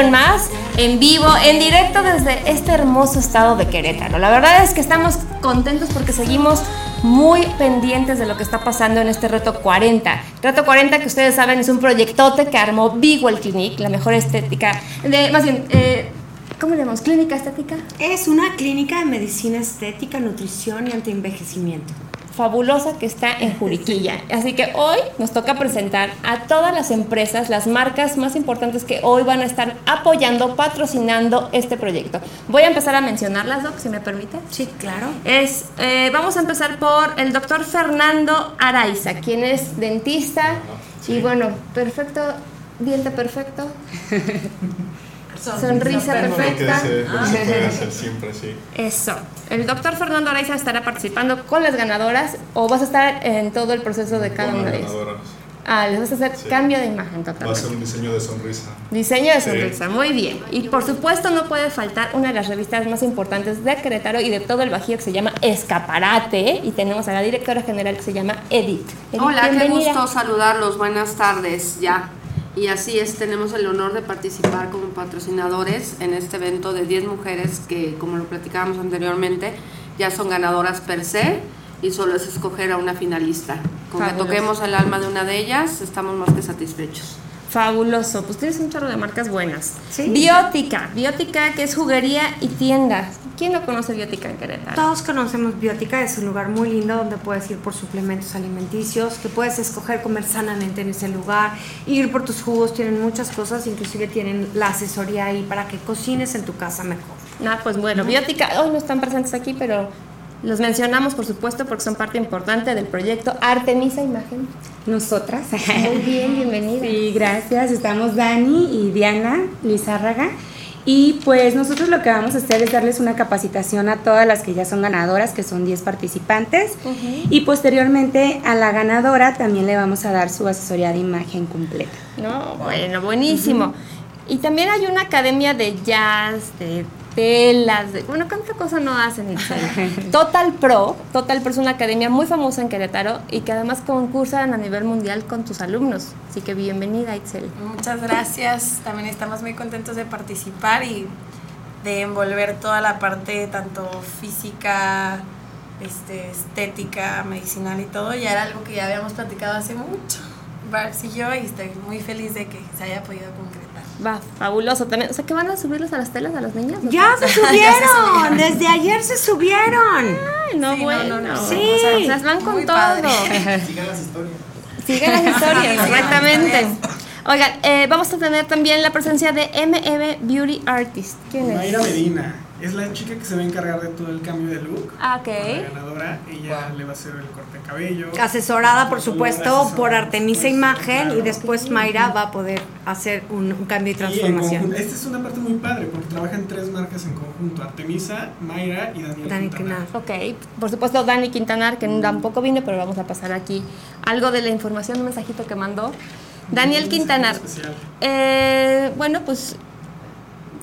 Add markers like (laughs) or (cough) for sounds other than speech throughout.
Más, en vivo, en directo desde este hermoso estado de Querétaro. La verdad es que estamos contentos porque seguimos muy pendientes de lo que está pasando en este Reto 40. Reto 40, que ustedes saben, es un proyectote que armó Big Well Clinic, la mejor estética, de, más bien, eh, ¿cómo le llamamos? ¿Clínica estética? Es una clínica de medicina estética, nutrición y antienvejecimiento. Fabulosa que está en Juriquilla. Así que hoy nos toca presentar a todas las empresas, las marcas más importantes que hoy van a estar apoyando, patrocinando este proyecto. Voy a empezar a mencionarlas, Doc, si me permite. Sí, claro. Es, eh, vamos a empezar por el doctor Fernando Araiza, quien es dentista y bueno, perfecto, diente perfecto, (laughs) sonrisa perfecta. puede (laughs) hacer siempre, sí. Eso. El doctor Fernando Araiza estará participando con las ganadoras o vas a estar en todo el proceso de cada una de ellas. ganadoras. Ah, les vas a hacer Sí. cambio de imagen Va a totalmente. ser un diseño de sonrisa. Diseño de Sí. sonrisa, muy bien. Y por supuesto no puede faltar una de las revistas más importantes de Querétaro y de todo el Bajío que se llama Escaparate y tenemos a la directora general que se llama Edith. Edith, Hola, qué gusto saludarlos. Buenas tardes, ya. Y así es, tenemos el honor de participar como patrocinadores en este evento de 10 mujeres que, como lo platicábamos anteriormente, ya son ganadoras per se y solo es escoger a una finalista. Con que toquemos el alma de una de ellas, estamos más que satisfechos. Fabuloso, pues tienes un chorro de marcas buenas. Sí. Biótica, Biótica que es juguería y tienda. ¿Quién no conoce Biótica en Querétaro? Todos conocemos Biótica, es un lugar muy lindo donde puedes ir por suplementos alimenticios, que puedes escoger comer sanamente en ese lugar, ir por tus jugos, tienen muchas cosas, inclusive tienen la asesoría ahí para que cocines en tu casa mejor. Ah, pues bueno, Biótica, hoy no están presentes aquí, pero los mencionamos por supuesto porque son parte importante del proyecto Artemisa Imagen. Nosotras. Muy bien, bienvenida. Sí, gracias. Estamos Dani y Diana Lizárraga. Y pues nosotros lo que vamos a hacer es darles una capacitación a todas las que ya son ganadoras, que son 10 participantes. Y posteriormente a la ganadora también le vamos a dar su asesoría de imagen completa. No, bueno, buenísimo. Y también hay una academia de jazz, de telas, de, bueno, ¿cuánta cosa no hacen? (laughs) Total Pro, Total Pro es una academia muy famosa en Querétaro y que además concursan a nivel mundial con tus alumnos. Así que bienvenida, Itzel. Muchas gracias. También estamos muy contentos de participar y de envolver toda la parte tanto física, este, estética, medicinal y todo. Ya era algo que ya habíamos platicado hace mucho, y yo, y estoy muy feliz de que se haya podido concretar. Va, fabuloso también. O sea, que van a subirlos a las telas a las niñas. (laughs) (laughs) Ya se subieron, desde ayer se subieron. Ay, no, Sí, bueno. no, no. Sí. O sea, van con Muy todo. (laughs) Sigan las historias. Sigan las historias, exactamente. Oigan, eh, vamos a tener también la presencia de MEB Beauty Artist. ¿Quién es? Mayra Medina es la chica que se va a encargar de todo el cambio de look. Ah, ok. La ganadora, ella le va a hacer el corte cabello. Asesorada, por supuesto, Asesorada, por Artemisa pues, Imagen y después Mayra va a poder hacer un, un cambio y transformación. Esta es una parte muy padre porque trabajan tres marcas en conjunto: Artemisa, Mayra y Daniel. Dani Quintana. Quintana. Ok, por supuesto Dani Quintanar, que tampoco vino, pero vamos a pasar aquí algo de la información, un mensajito que mandó. Daniel Quintanar. especial. Eh, bueno, pues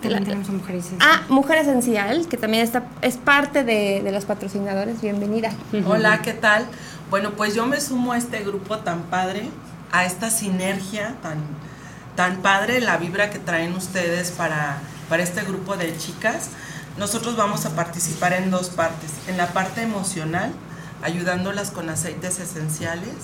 También La- tenemos a mujeres. Ah, Mujer Esencial, que también está, es parte de, de los patrocinadores. Bienvenida. Hola, ¿qué tal? Bueno, pues yo me sumo a este grupo tan padre, a esta sinergia tan, tan padre, la vibra que traen ustedes para, para este grupo de chicas. Nosotros vamos a participar en dos partes. En la parte emocional, ayudándolas con aceites esenciales,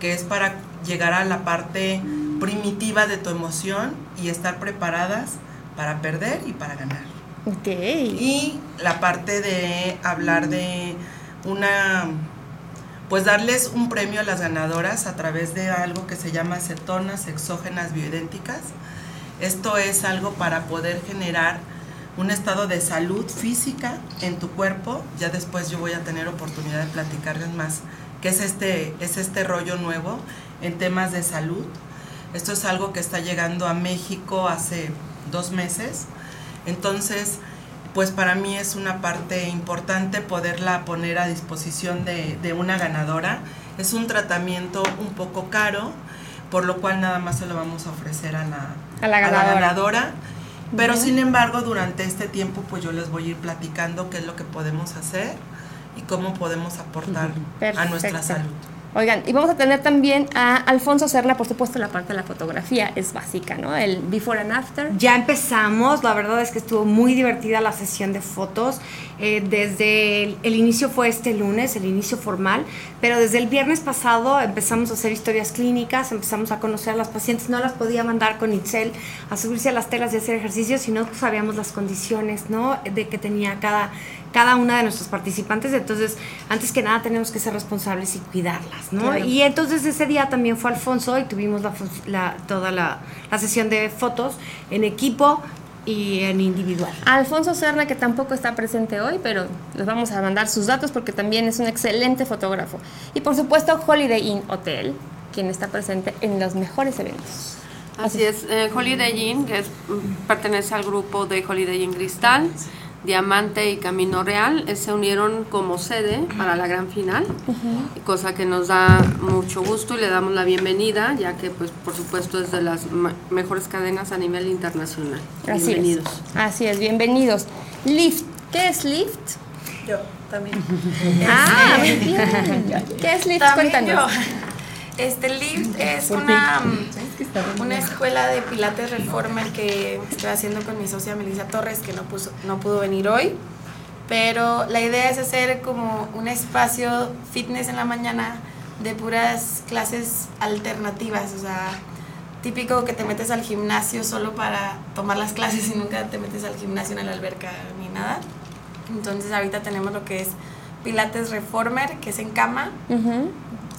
que es para llegar a la parte primitiva de tu emoción y estar preparadas para perder y para ganar. Ok. Y la parte de hablar de una, pues darles un premio a las ganadoras a través de algo que se llama cetonas exógenas bioidénticas. Esto es algo para poder generar un estado de salud física en tu cuerpo. Ya después yo voy a tener oportunidad de platicarles más qué es este, es este rollo nuevo en temas de salud. Esto es algo que está llegando a México hace dos meses. Entonces, pues para mí es una parte importante poderla poner a disposición de, de una ganadora. Es un tratamiento un poco caro, por lo cual nada más se lo vamos a ofrecer a la, A la ganadora. ganadora. Pero sin embargo, durante este tiempo, pues yo les voy a ir platicando qué es lo que podemos hacer y cómo podemos aportar a nuestra salud. Oigan, y vamos a tener también a Alfonso Serna, por supuesto, la parte de la fotografía es básica, ¿no? El before and after. Ya empezamos, la verdad es que estuvo muy divertida la sesión de fotos. Eh, desde el, el inicio fue este lunes, el inicio formal, pero desde el viernes pasado empezamos a hacer historias clínicas, empezamos a conocer a las pacientes, no las podía mandar con Itzel a subirse a las telas y hacer ejercicio, si no sabíamos las condiciones, ¿no? De que tenía cada, cada una de nuestros participantes, entonces antes que nada tenemos que ser responsables y cuidarlas, ¿no? Claro. Y entonces ese día también fue Alfonso y tuvimos la, la- toda la, la sesión de fotos en equipo y en individual. Alfonso Serna, que tampoco está presente hoy, pero les vamos a mandar sus datos porque también es un excelente fotógrafo. Y por supuesto, Holiday Inn Hotel, quien está presente en los mejores eventos. Así es, eh, Holiday Inn, que es- mm, pertenece al grupo de Holiday Inn Cristal, Diamante y Camino Real, eh, se unieron como sede para la gran final, cosa que nos da mucho gusto y le damos la bienvenida, ya que pues por supuesto es de las mejores cadenas a nivel internacional. Así Bienvenidos. es. Así es, bienvenidos. Lift, ¿qué es Lift? Yo también. Ah, muy (laughs) bien. ¿Qué es Lift? También Cuéntanos. yo. Este Lift es ¿Por una, una escuela de pilates reformer que estoy haciendo con mi socia Melissa Torres, que no, puso, no pudo venir hoy. Pero la idea es hacer como un espacio fitness en la mañana de puras clases alternativas, o sea, típico que te metes al gimnasio solo para tomar las clases y nunca te metes al gimnasio en la alberca ni nada. Entonces ahorita tenemos lo que es Pilates Reformer, que es en cama, Ujú.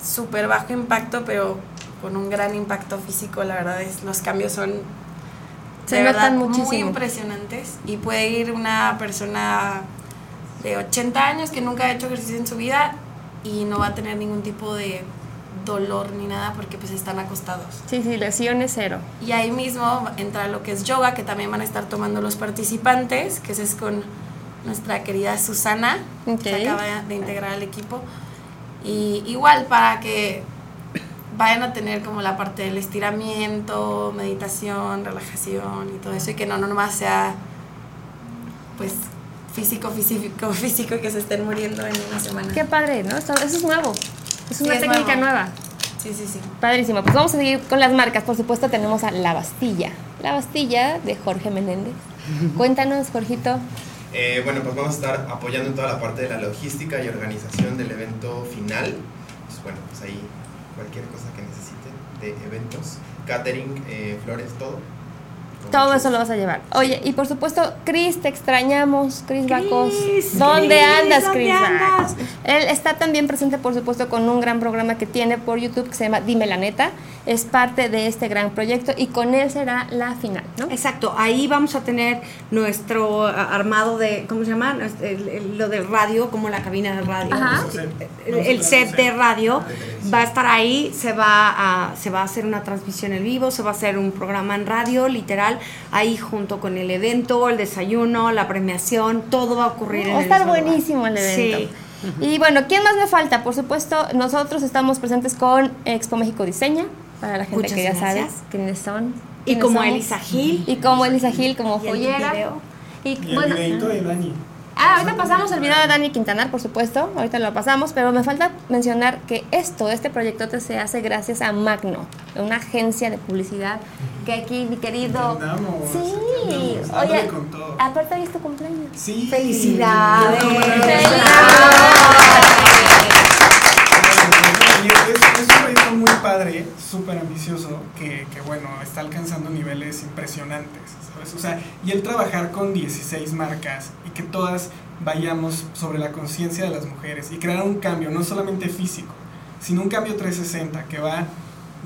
Súper bajo impacto, pero con un gran impacto físico, la verdad es, los cambios son Se notan muchísimo. muy impresionantes y puede ir una persona de 80 años que nunca ha hecho ejercicio en su vida y no va a tener ningún tipo de dolor ni nada porque pues están acostados. Sí, sí, lesiones cero. Y ahí mismo entra lo que es yoga, que también van a estar tomando los participantes, que ese es con nuestra querida Susana, que se acaba de integrar al equipo. Y igual para que vayan a tener como la parte del estiramiento, meditación, relajación y todo eso, y que no nomás sea pues físico, físico, (laughs) físico y que se estén muriendo en una semana. Qué padre, ¿no? Eso es nuevo. Es Sí, una es técnica nuevo. nueva. Sí, sí, sí. Padrísimo. Pues vamos a seguir con las marcas. Por supuesto, tenemos a La Bastilla. La Bastilla de Jorge Menéndez. (laughs) Cuéntanos, Jorgito. Eh, bueno, pues vamos a estar apoyando en toda la parte de la logística y organización del evento final. Pues bueno, pues ahí cualquier cosa que necesiten de eventos, catering, eh, flores, todo. Todo eso lo vas a llevar. Oye, y por supuesto, Cris, te extrañamos, Cris Bacos. Cris, ¿Dónde Cris, andas, ¿dónde Cris? andas? Él está también presente, por supuesto, con un gran programa que tiene por YouTube que se llama Dime la Neta. Es parte de este gran proyecto y con él será la final, ¿no? Exacto, ahí vamos a tener nuestro armado de, ¿cómo se llama? Lo del radio, como la cabina de radio. Ajá. El, el set de radio va a estar ahí, se va, a, se va a hacer una transmisión en vivo, se va a hacer un programa en radio, literal, ahí junto con el evento, el desayuno, la premiación, todo va a ocurrir en Va a el estar lugar. buenísimo el evento. Sí. Y bueno, ¿quién más me falta? Por supuesto, nosotros estamos presentes con Expo México Diseña, para la gente Muchas que ya sabe gracias. quiénes son. Y como somos. Elisa Gil. Y como Elisa Gil, como Y el joyera. video. Y, Y el bueno, videito de Dani. Ah, ahorita pasamos el video de Dani Quintanar, por supuesto, ahorita lo pasamos, pero me falta mencionar que esto, este proyecto se hace gracias a Magno, una agencia de publicidad que aquí mi querido... Sí, oye, dándole con todo. aparte hoy es tu cumpleaños. Sí. Felicidades. Y es, es un proyecto muy padre, súper ambicioso que, que, bueno, está alcanzando niveles impresionantes, ¿sabes? O sea, y el trabajar con 16 marcas y que todas vayamos sobre la conciencia de las mujeres y crear un cambio, no solamente físico, sino un cambio 360 que va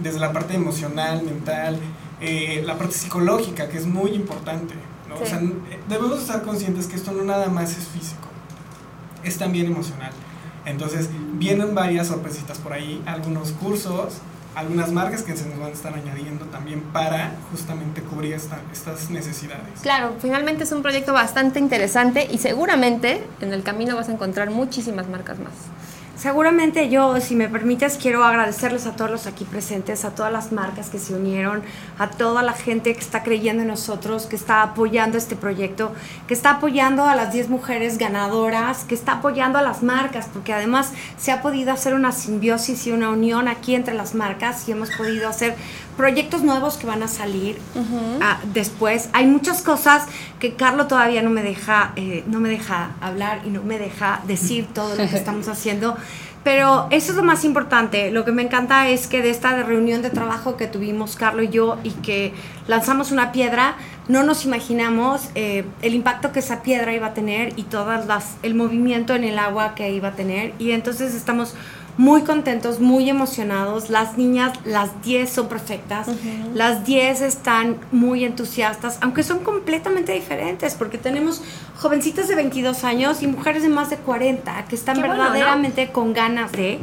desde la parte emocional, mental, eh, la parte psicológica, que es muy importante. ¿no? O sea, debemos estar conscientes que esto no nada más es físico, es también emocional. Entonces, vienen varias sorpresitas por ahí, algunos cursos, algunas marcas que se nos van a estar añadiendo también para justamente cubrir estas necesidades. Claro, finalmente es un proyecto bastante interesante y seguramente en el camino vas a encontrar muchísimas marcas más. Seguramente yo, si me permites, quiero agradecerles a todos los aquí presentes, a todas las marcas que se unieron, a toda la gente que está creyendo en nosotros, que está apoyando este proyecto, que está apoyando a las 10 mujeres ganadoras, que está apoyando a las marcas, porque además se ha podido hacer una simbiosis y una unión aquí entre las marcas y hemos podido hacer proyectos nuevos que van a salir ah, después. Hay muchas cosas que Carlos todavía no me deja, eh, no me deja hablar y no me deja decir (laughs) todo lo que estamos haciendo. Pero eso es lo más importante. Lo que me encanta es que de esta reunión de trabajo que tuvimos Carlos y yo y que lanzamos una piedra, no nos imaginamos eh, el impacto que esa piedra iba a tener y todas las el movimiento en el agua que iba a tener. Y entonces estamos muy contentos, muy emocionados. Las niñas, las 10 son perfectas. Las 10 están muy entusiastas, aunque son completamente diferentes, porque tenemos jovencitas de 22 años y mujeres de más de 40 que están verdaderamente con ganas de...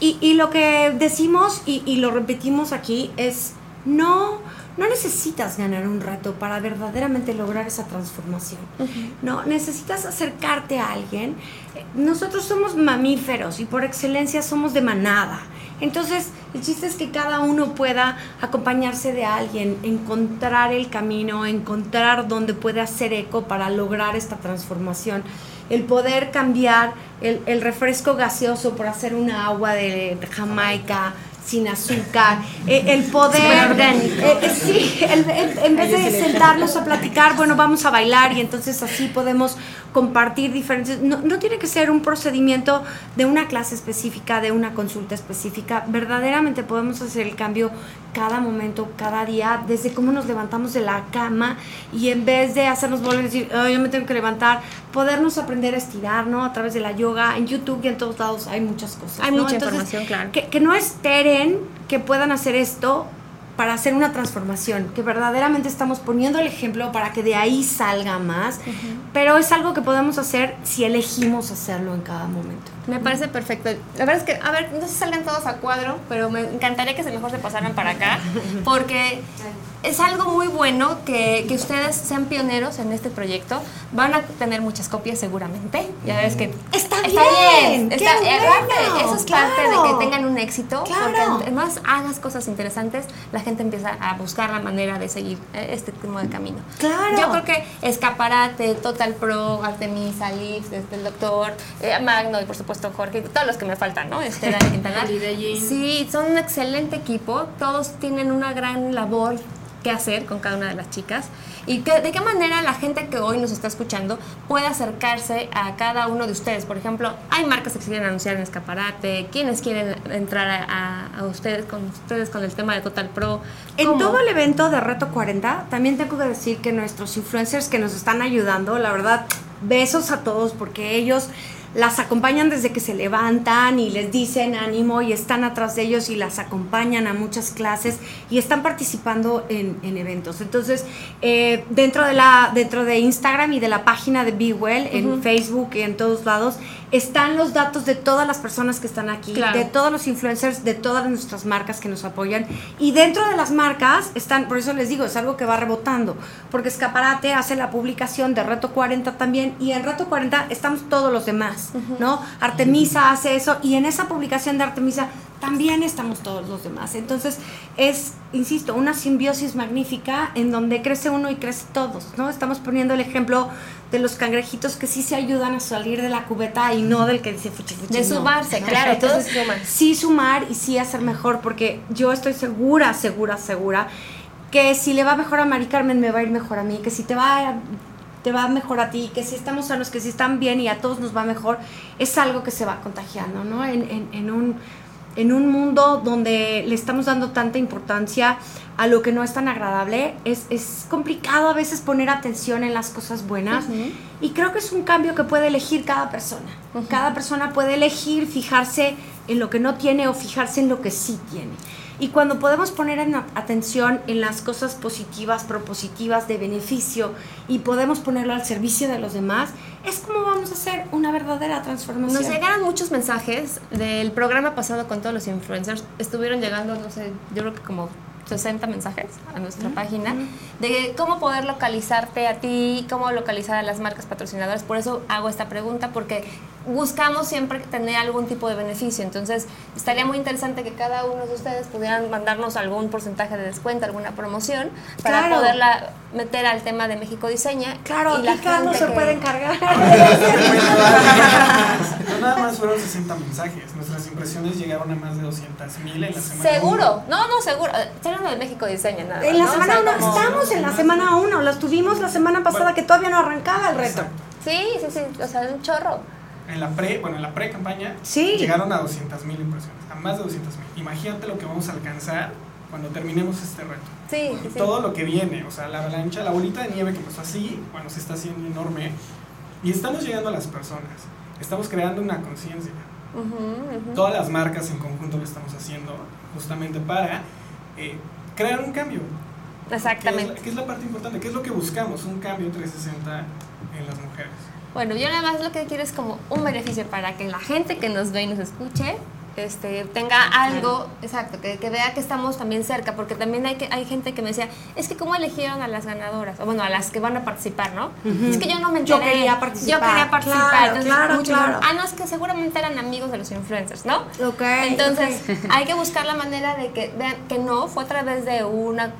Y, y, lo que decimos y, y lo repetimos aquí es, no no necesitas ganar un reto para verdaderamente lograr esa transformación. No, necesitas acercarte a alguien. Nosotros somos mamíferos y por excelencia somos de manada. Entonces, el chiste es que cada uno pueda acompañarse de alguien, encontrar el camino, encontrar dónde puede hacer eco para lograr esta transformación. El poder cambiar el, el refresco gaseoso por hacer una agua de Jamaica, sin azúcar, eh, el poder, eh, eh, sí, en vez de sentarnos a platicar, bueno, vamos a bailar y entonces así podemos compartir diferentes, no, no, tiene que ser un procedimiento de una clase específica, de una consulta específica, verdaderamente podemos hacer el cambio cada momento, cada día, desde cómo nos levantamos de la cama y en vez de hacernos volver a decir, yo me tengo que levantar, podernos aprender a estirar, ¿no? A través de la yoga, en YouTube y en todos lados hay muchas cosas. Hay mucha información, claro. Que, que no esperen que puedan hacer esto para hacer una transformación, que verdaderamente estamos poniendo el ejemplo para que de ahí salga más, pero es algo que podemos hacer si elegimos hacerlo en cada momento. Me parece perfecto. La verdad es que, a ver, no sé si salgan todos a cuadro, pero me encantaría que se mejor se pasaran para acá, porque es algo muy bueno que, que, ustedes sean pioneros en este proyecto. Van a tener muchas copias seguramente. Ya ves que está, bien. Está, bueno, eso es parte de que tengan un éxito. Porque además hagas cosas interesantes, la gente empieza a buscar la manera de seguir eh, este tipo de camino. Claro. Yo creo que Escaparate, Total Pro, Artemisa, desde el doctor, eh, Magno y por supuesto Jorge, todos los que me faltan, ¿no? Este, (laughs) sí, son un excelente equipo. Todos tienen una gran labor qué hacer con cada una de las chicas y de qué manera la gente que hoy nos está escuchando puede acercarse a cada uno de ustedes. Por ejemplo, hay marcas que quieren anunciar en escaparate, quienes quieren entrar a, ustedes con ustedes con el tema de Total Pro. En todo el evento de Reto 40, también tengo que decir que nuestros influencers que nos están ayudando, la verdad, besos a todos porque ellos las acompañan desde que se levantan y les dicen ánimo y están atrás de ellos y las acompañan a muchas clases y están participando en, eventos. Entonces, eh, dentro, de la, dentro de Instagram y de la página de Be Well, en Facebook y en todos lados, están los datos de todas las personas que están aquí, de todos los influencers, de todas nuestras marcas que nos apoyan. Y dentro de las marcas están, por eso les digo, es algo que va rebotando, porque Escaparate hace la publicación de Reto 40 también, y en Reto 40 estamos todos los demás, ¿no? Artemisa hace eso, y en esa publicación de Artemisa también estamos todos los demás. Entonces, es, insisto, una simbiosis magnífica en donde crece uno y crece todos, ¿no? Estamos poniendo el ejemplo de los cangrejitos que sí se ayudan a salir de la cubeta y no del que dice fuchi fuchi. De sumarse, claro, entonces Sí sumar y sí hacer mejor, porque yo estoy segura, segura, segura que si le va mejor a Mari Carmen me va a ir mejor a mí, que si te va a, te va mejor a ti, que si estamos sanos, que si están bien y a todos nos va mejor, es algo que se va contagiando, ¿no? En, en, en un en un mundo donde le estamos dando tanta importancia a lo que no es tan agradable, es, es complicado a veces poner atención en las cosas buenas y creo que es un cambio que puede elegir cada persona. Cada persona puede elegir fijarse en lo que no tiene o fijarse en lo que sí tiene. Y cuando podemos poner en atención en las cosas positivas, propositivas, de beneficio, y podemos ponerlo al servicio de los demás, es como vamos a hacer una verdadera transformación. Nos llegaron muchos mensajes del programa pasado con todos los influencers. Estuvieron llegando, no sé, yo creo que como 60 mensajes a nuestra página de cómo poder localizarte a ti, cómo localizar a las marcas patrocinadoras. Por eso hago esta pregunta, porque buscamos siempre tener algún tipo de beneficio. Entonces, estaría muy interesante que cada uno de ustedes pudieran mandarnos algún porcentaje de descuento, alguna promoción, para poderla meter al tema de México Diseña. Claro, y, Carlos se puede encargar. (laughs) nada más fueron 60 mensajes. Nuestras impresiones llegaron a más de 200 mil en la semana. Seguro, no, no, seguro. Tenemos de México Diseña, nada En la semana 1, estamos en la semana 1. Las tuvimos la semana pasada que todavía no arrancaba el reto. Sí, sí, sí, o sea, un chorro. En la pre, bueno, en la pre campaña sí. llegaron a 200 mil impresiones, a más de 200 mil. Imagínate lo que vamos a alcanzar cuando terminemos este reto. Sí, Todo lo que viene, o sea, la avalancha, la bolita de nieve que empezó así, bueno, se está haciendo enorme. Y estamos llegando a las personas, estamos creando una conciencia. Todas las marcas en conjunto lo estamos haciendo justamente para eh, crear un cambio. Exactamente. ¿Qué es, la, parte importante? ¿Qué es lo que buscamos? Un cambio 360 en las mujeres. Bueno, yo nada más lo que quiero es como un beneficio para que la gente que nos ve y nos escuche este, tenga algo, exacto, que, vea que estamos también cerca, porque también hay, que, hay gente que me decía, es que cómo eligieron a las ganadoras, o bueno, a las que van a participar, ¿no? Es que yo no me enteré. Yo quería participar. Yo quería participar. Claro, claro, Ah, no, es que seguramente eran amigos de los influencers, ¿no? Ok. Entonces, hay que buscar la manera de que vean que no, fue a través de una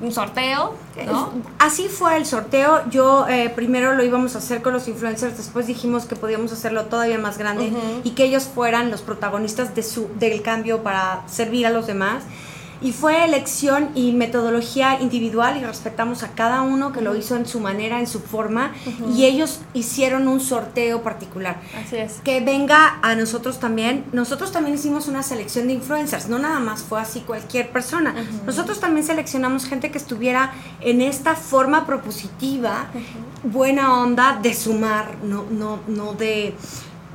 un sorteo, ¿no? Así fue el sorteo. Yo eh, primero lo íbamos a hacer con los influencers, después dijimos que podíamos hacerlo todavía más grande y que ellos fueran los protagonistas de su, del cambio para servir a los demás y fue elección y metodología individual y respetamos a cada uno que lo hizo en su manera, en su forma y ellos hicieron un sorteo particular. Así es. Que venga a nosotros también. Nosotros también hicimos una selección de influencers, no nada más fue así cualquier persona. Nosotros también seleccionamos gente que estuviera en esta forma propositiva, buena onda de sumar, no no no de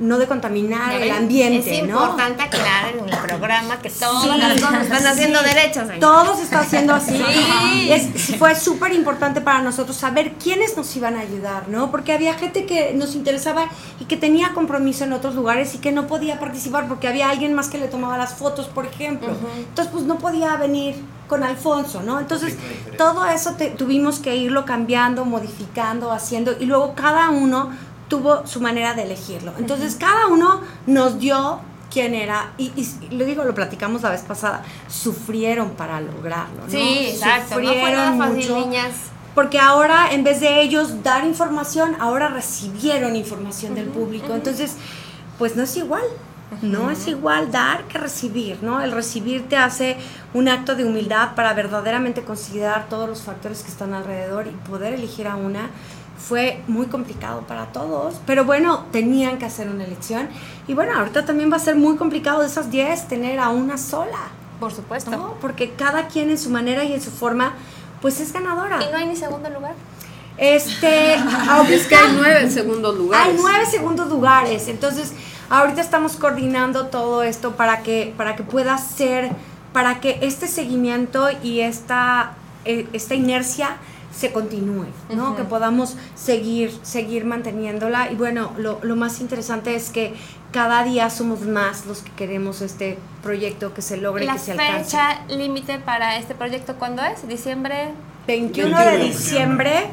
no de contaminar el ambiente, es importante aclarar en el programa que las cosas están haciendo derechos. Todo se está haciendo así. fue súper importante para nosotros saber quiénes nos iban a ayudar, ¿no? Porque había gente que nos interesaba y que tenía compromiso en otros lugares y que no podía participar porque había alguien más que le tomaba las fotos, por ejemplo. Entonces, pues no podía venir con Alfonso, ¿no? Entonces, todo eso tuvimos que irlo cambiando, modificando, haciendo y luego cada uno tuvo su manera de elegirlo. Entonces, cada uno nos dio quién era, y, y, lo digo, lo platicamos la vez pasada, sufrieron para lograrlo, ¿no? Sí, exacto, sufrieron no mucho, niñas. Porque ahora, en vez de ellos dar información, ahora recibieron información del público. Entonces, pues no es igual. No es igual dar que recibir, ¿no? El recibir te hace un acto de humildad para verdaderamente considerar todos los factores que están alrededor y poder elegir a una fue muy complicado para todos, pero bueno, tenían que hacer una elección. Y bueno, ahorita también va a ser muy complicado de esas 10 tener a una sola. Por supuesto. Porque cada quien en su manera y en su forma, pues es ganadora. ¿Y no hay ni segundo lugar? Este, (laughs) es que hay nueve segundos lugares. Hay nueve segundos lugares. Entonces, ahorita estamos coordinando todo esto para que, para que pueda ser, para que este seguimiento y esta, eh, esta inercia se continúe, ¿no? Que podamos seguir, seguir manteniéndola. Y bueno, lo, lo, más interesante es que cada día somos más los que queremos este proyecto que se logre, que se alcance. ¿La fecha límite para este proyecto cuándo es? ¿Diciembre? 21, de diciembre,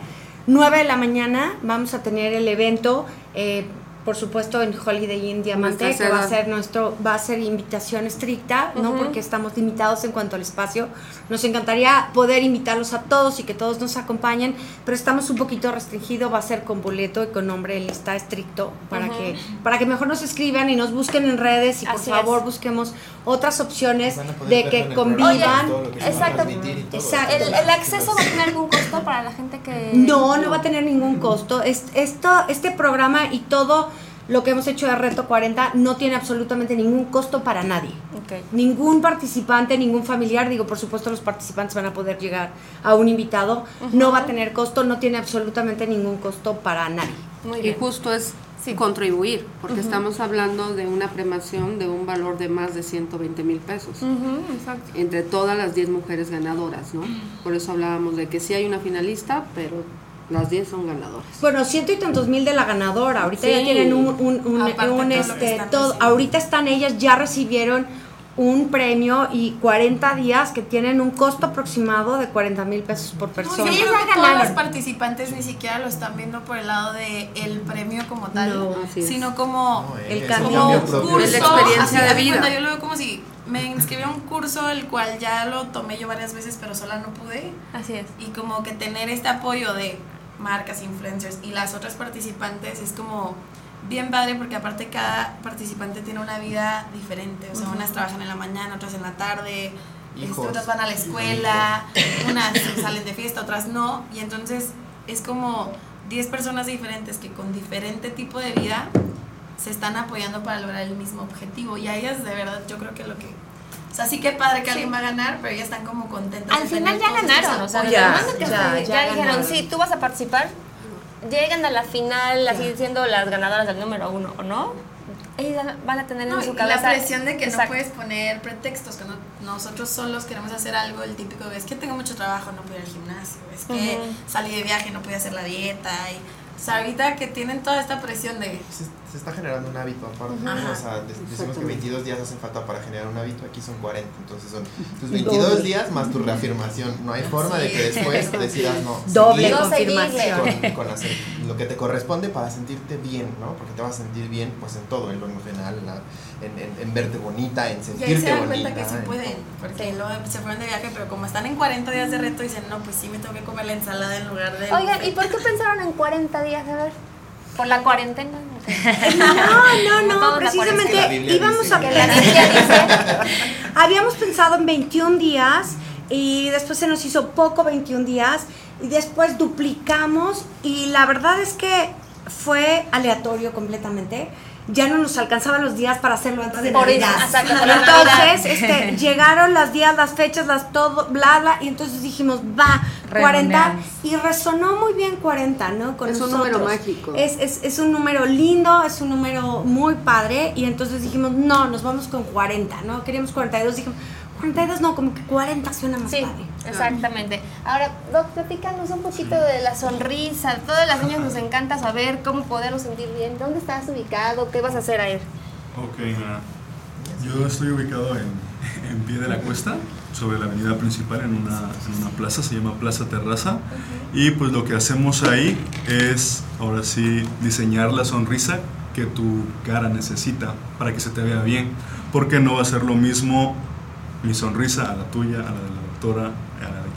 9 de la mañana, vamos a tener el evento. Eh, por supuesto en Holiday Inn Diamante, que va a ser nuestro, va a ser invitación estricta, ¿no? Porque estamos limitados en cuanto al espacio. Nos encantaría poder invitarlos a todos y que todos nos acompañen, pero estamos un poquito restringido, va a ser con boleto y con nombre en lista estricto para que para que mejor nos escriban y nos busquen en redes y por favor busquemos otras opciones de que convivan. exacto. exacto. El, el, acceso va a tener algún costo para la gente que No, no va a tener ningún costo. Es, esto este programa y todo lo que hemos hecho de Reto 40 no tiene absolutamente ningún costo para nadie. Ningún participante, ningún familiar, digo, por supuesto los participantes van a poder llegar a un invitado, no va a tener costo, no tiene absolutamente ningún costo para nadie. y justo es contribuir, porque estamos hablando de una premación de un valor de más de 120 mil pesos. Entre todas las 10 mujeres ganadoras, ¿no? Por eso hablábamos de que sí hay una finalista, pero las 10 son ganadoras. Bueno, ciento y tantos mil de la ganadora. Ahorita ya tienen un, un, un, este, todo, ahorita están ellas, ya recibieron un premio y 40 días que tienen un costo aproximado de 40 mil pesos por persona. No, yo todos los participantes ni siquiera lo están viendo por el lado de el premio como tal, sino como el camino, como curso, la experiencia de vida. yo lo veo como si me inscribí a un curso el cual ya lo tomé yo varias veces pero sola no pude. Así es. Y como que tener este apoyo de marcas, influencers y las otras participantes es como bien padre porque aparte cada participante tiene una vida diferente, o sea, unas trabajan en la mañana, otras en la tarde, este, otras van a la escuela, unas (laughs) salen de fiesta, otras no, y entonces es como 10 personas diferentes que con diferente tipo de vida se están apoyando para lograr el mismo objetivo. Y a ellas de verdad yo creo que lo que sea, sí que padre que alguien va a ganar, pero ellas están como contentas. Al final ya ganaron, o sea, ya, ya, dijeron, sí, tú vas a participar, llegan a la final, así siendo las ganadoras del número uno, ¿o no? Ellas van a tener en su cabeza. La presión de que no puedes poner pretextos, que nosotros solos queremos hacer algo, el típico es que tengo mucho trabajo, no puedo ir al gimnasio, es que salí de viaje, no pude hacer la dieta. Y, o sea, ahorita que tienen toda esta presión de se está generando un hábito aparte. O sea, decimos que 22 días hacen falta para generar un hábito, aquí son 40. Entonces son (laughs) tus 22 días más tu reafirmación. No hay forma de que después (laughs) decidas no. Doble confirmación. Con, hacer lo que te corresponde para sentirte bien, ¿no? Porque te vas a sentir bien pues en todo, en lo emocional, en, en, verte bonita, en sentirte bonita. Y se dan cuenta que sí pueden, porque luego se fueron de viaje, pero como están en 40 días de reto, dicen, no, pues sí me tengo que comer la ensalada en lugar de. Oigan, ¿y por qué (laughs) pensaron en 40 días? A ver. ¿Por la cuarentena? No, (laughs) no, no, precisamente íbamos a... (laughs) Habíamos pensado en 21 días y después se nos hizo poco 21 días y después duplicamos y la verdad es que fue aleatorio completamente ya no nos alcanzaban los días para hacerlo antes de Navidad. entonces, (laughs) este, llegaron las días, las fechas, las todo, bla, bla, y entonces dijimos, va, 40, y resonó muy bien 40, ¿no? Con es un número mágico. Es, es, es, un número lindo, es un número muy padre, y entonces dijimos, no, nos vamos con 40, ¿no? Queríamos 42, dijimos, 42 no, como que 40 suena más sí, Exactamente. Ahora, Doc, platícanos un poquito de la sonrisa. Todas las niñas nos encanta saber cómo podernos sentir bien. ¿Dónde estás ubicado? ¿Qué vas a hacer ahí? Ok, yo estoy ubicado en, (laughs) en, pie de la cuesta, sobre la avenida principal, en una, en una plaza, se llama Plaza Terraza. Y pues lo que hacemos ahí es, ahora sí, diseñar la sonrisa que tu cara necesita para que se te vea bien. Porque no va a ser lo mismo mi sonrisa a la tuya, a la de la doctora,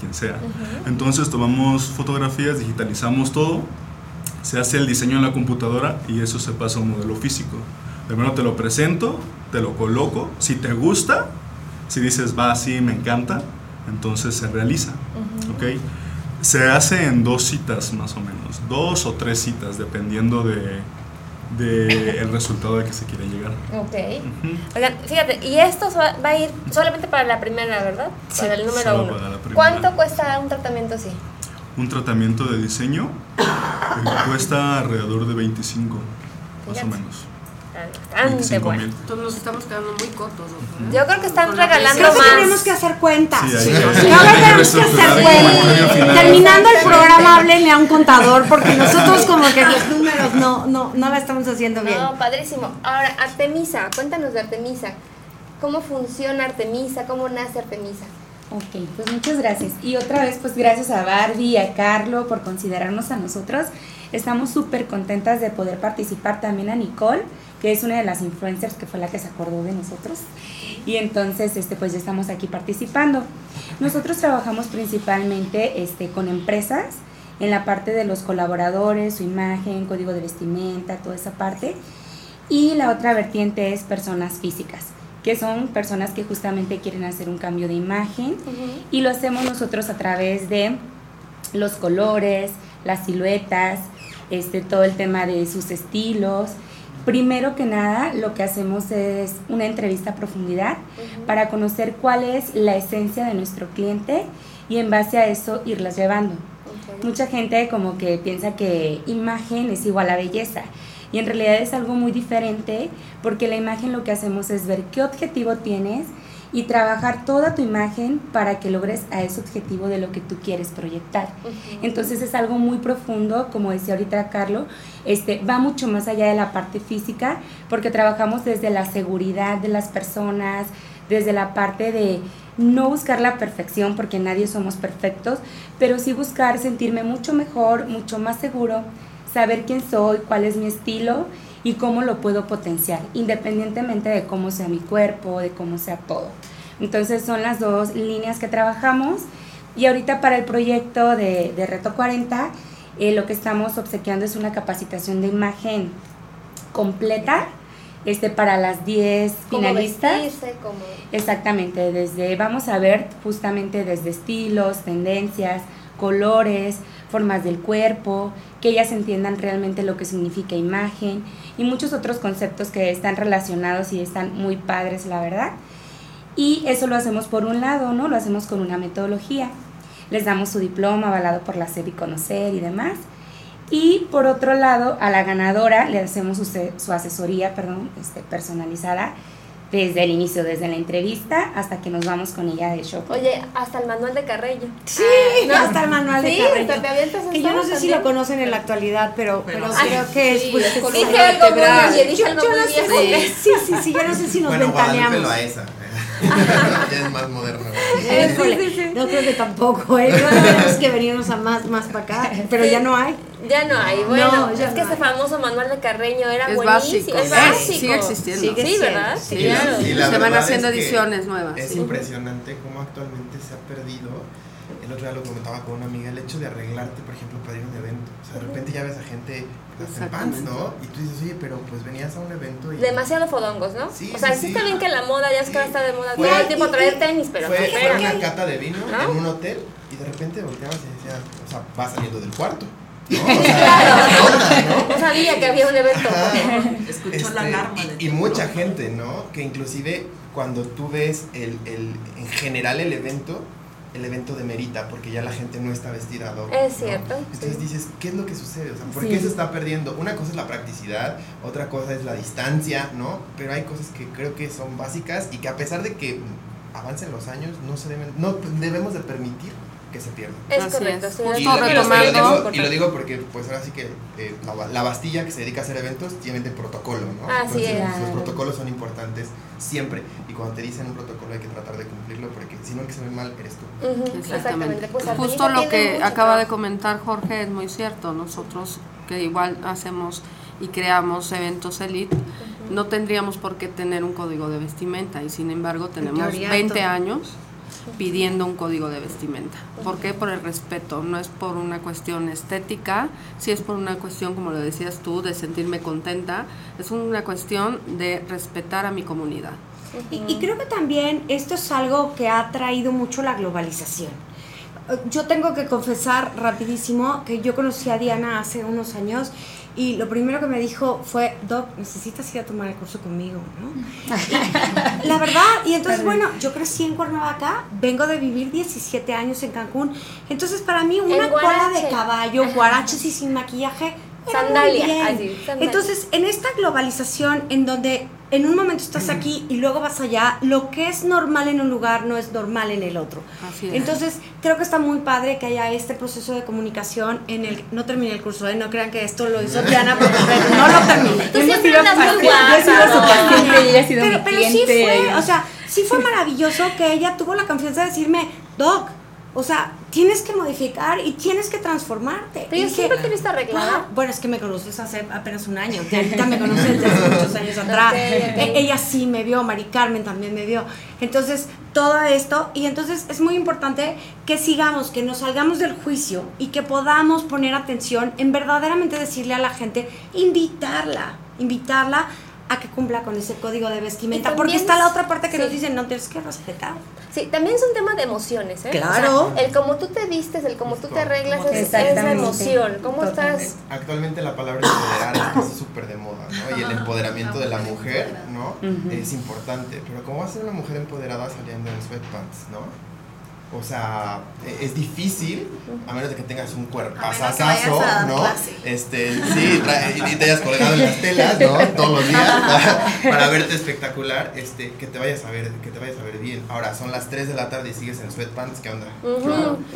quien sea. Entonces tomamos fotografías, digitalizamos todo, se hace el diseño en la computadora y eso se pasa a un modelo físico. Primero te lo presento, te lo coloco, si te gusta, si dices va así, me encanta, entonces se realiza. Se hace en dos citas más o menos, dos o tres citas, dependiendo de, del el resultado de que se quiere llegar. Ok. Oigan, fíjate, y esto va a ir solamente para la primera, ¿verdad? Para el número uno. ¿Cuánto cuesta un tratamiento así? Un tratamiento de diseño cuesta alrededor de 25, más o menos bastante bueno. Entonces nos estamos quedando muy cortos. Yo creo que están regalando más. tenemos que hacer cuentas. Sí, tenemos que hacer cuentas. Terminando el programa, háblenle a un contador porque nosotros como que los números no, no, no la estamos haciendo bien. No, padrísimo. Ahora, Artemisa, cuéntanos de Artemisa. ¿Cómo funciona Artemisa? ¿Cómo nace Artemisa? Ok, pues muchas gracias. Y otra vez, pues gracias a Barbie y a Carlo por considerarnos a nosotros. Estamos súper contentas de poder participar también a Nicole que es una de las influencers que fue la que se acordó de nosotros. Y entonces, este, pues ya estamos aquí participando. Nosotros trabajamos principalmente este, con empresas en la parte de los colaboradores, su imagen, código de vestimenta, toda esa parte. Y la otra vertiente es personas físicas, que son personas que justamente quieren hacer un cambio de imagen y lo hacemos nosotros a través de los colores, las siluetas, este, todo el tema de sus estilos. Primero que nada, lo que hacemos es una entrevista a profundidad para conocer cuál es la esencia de nuestro cliente y en base a eso irlas llevando. Mucha gente como que piensa que imagen es igual a belleza y en realidad es algo muy diferente porque la imagen lo que hacemos es ver qué objetivo tienes y trabajar toda tu imagen para que logres a ese objetivo de lo que tú quieres proyectar. Entonces es algo muy profundo, como decía ahorita Carlos, este, va mucho más allá de la parte física porque trabajamos desde la seguridad de las personas, desde la parte de no buscar la perfección porque nadie somos perfectos, pero sí buscar sentirme mucho mejor, mucho más seguro, saber quién soy, cuál es mi estilo y cómo lo puedo potenciar, independientemente de cómo sea mi cuerpo, de cómo sea todo. Entonces son las dos líneas que trabajamos y ahorita para el proyecto de, de Reto 40 eh, lo que estamos obsequiando es una capacitación de imagen completa este para las 10 finalistas. Exactamente, desde vamos a ver justamente desde estilos, tendencias, colores, formas del cuerpo, que ellas entiendan realmente lo que significa imagen y muchos otros conceptos que están relacionados y están muy padres, la verdad. Y eso lo hacemos por un lado, ¿no? Lo hacemos con una metodología. Les damos su diploma avalado por la SED y conocer y demás. Y por otro lado, a la ganadora le hacemos su, su asesoría perdón, este, personalizada desde el inicio, desde la entrevista hasta que nos vamos con ella de show. Oye, hasta el manual de Carrello. Sí, ah, hasta el manual de sí, Carreño. Que yo no sé si lo conocen en la actualidad, pero, pero, creo que es muy Dije algo muy bien, dije algo muy bien. Sí, sí, sí, yo no sé si nos bueno, ventaneamos. a esa. Ya es más moderno. No creo que tampoco, ¿eh? tenemos (laughs) que venirnos a más, más para acá, pero ya no hay. Ya no hay, bueno, es que ese famoso manual de Carreño era es buenísimo. Básico. Es básico. Sigue existiendo. sí, ¿verdad? Sí, claro. Se van haciendo ediciones nuevas. Es impresionante cómo actualmente se ha perdido el otro día lo comentaba con una amiga, el hecho de arreglarte, por ejemplo, para ir a un evento. O sea, de repente ya ves a gente en pants, ¿no? Y tú dices, oye, pero pues venías a un evento y... Demasiado fodongos, ¿no? Sí, o sea, sí, sí, está sí. bien que la moda ya es que está de moda Fue- todo el tiempo traer tenis, pero fue, una cata de vino ¿No? en un hotel y de repente volteabas y decías, o sea, va saliendo del cuarto. ¿no? (laughs) O Claro. sea, ¿qué onda, no? No sabía que había un evento. Escuchó la Este, alarma. y, y mucha gente, ¿no? Que inclusive cuando tú ves el, el, en general el evento, el evento demerita porque ya la gente no está vestida hoc, Es ¿no? cierto, Entonces dices, ¿qué es lo que sucede? O sea, ¿por Sí. qué se está perdiendo? Una cosa es la practicidad, otra cosa es la distancia, ¿no? Pero hay cosas que creo que son básicas y que a pesar de que avancen los años, no se deben, no debemos de permitir que se pierdan. Es Así correcto, es. Y lo, y lo- y lo retomando- digo, y lo digo porque, pues ahora sí que eh, la, la Bastilla que se dedica a hacer eventos tiene de protocolo, ¿no? Así es. Los protocolos son importantes siempre. Y cuando te dicen un protocolo hay que tratar de cumplirlo porque si no el que se ve mal eres tú. Exactamente. Pues Justo lo que acaba de comentar Jorge es muy cierto. Nosotros que igual hacemos y creamos eventos elite, no tendríamos por qué tener un código de vestimenta y sin embargo tenemos teoría, 20 todo. años pidiendo un código de vestimenta. ¿Por qué? Por el respeto, no es por una cuestión estética, sí es por una cuestión, como lo decías tú, de sentirme contenta, es una cuestión de respetar a mi comunidad. Y, y creo que también esto es algo que ha traído mucho la globalización. Yo tengo que confesar rapidísimo que yo conocí a Diana hace unos años y lo primero que me dijo fue, Doc, necesitas ir a tomar el curso conmigo, ¿no? (laughs) La verdad, y entonces, bueno, yo crecí en Cuernavaca, vengo de vivir 17 años en Cancún, entonces para mí una cola de caballo, guaraches y sin maquillaje, Sandalia, así, sandalia. Entonces, en esta globalización en donde en un momento estás aquí y luego vas allá, lo que es normal en un lugar no es normal en el otro. Así es. Entonces, creo que está muy padre que haya este proceso de comunicación en el no terminé el curso, ¿eh? no crean que esto lo hizo Diana porque no lo terminé. Tú siempre andas muy guapa, Pero, pero sí fue, o sea, sí fue (laughs) maravilloso que ella tuvo la confianza de decirme, Doc, o sea, tienes que modificar y tienes que transformarte. Pero yo siempre visto arreglada. "Ah, bueno, es que me conoces hace apenas un año. Dianita me conoce desde hace (laughs) muchos años atrás. E- Ella sí me vio, Mari Carmen también me vio. Entonces, todo esto, y entonces es muy importante que sigamos, que nos salgamos del juicio y que podamos poner atención en verdaderamente decirle a la gente, invitarla, invitarla a que cumpla con ese código de vestimenta. también Porque está es- la otra parte que sí. nos dicen, no tienes que respetar. Sí, también es un tema de emociones, ¿eh? Claro. O sea, el cómo tú te vistes, el cómo tú te arreglas, es, es la emoción. ¿Cómo estás? Actualmente la palabra empoderar es súper de moda, ¿no? Y el empoderamiento de la mujer, ¿no? Es importante. Pero ¿cómo va a ser una mujer empoderada saliendo en sweatpants, ¿no? O sea, e- es difícil, a menos de que tengas un dar ¿no? clase. Este, sí, y te hayas colgado en las telas, ¿no? (laughs) Todos los días para, para verte espectacular, este, que te vayas a ver, que te vayas a ver bien. Ahora, son las 3 de la tarde y sigues en sweatpants, ¿qué onda?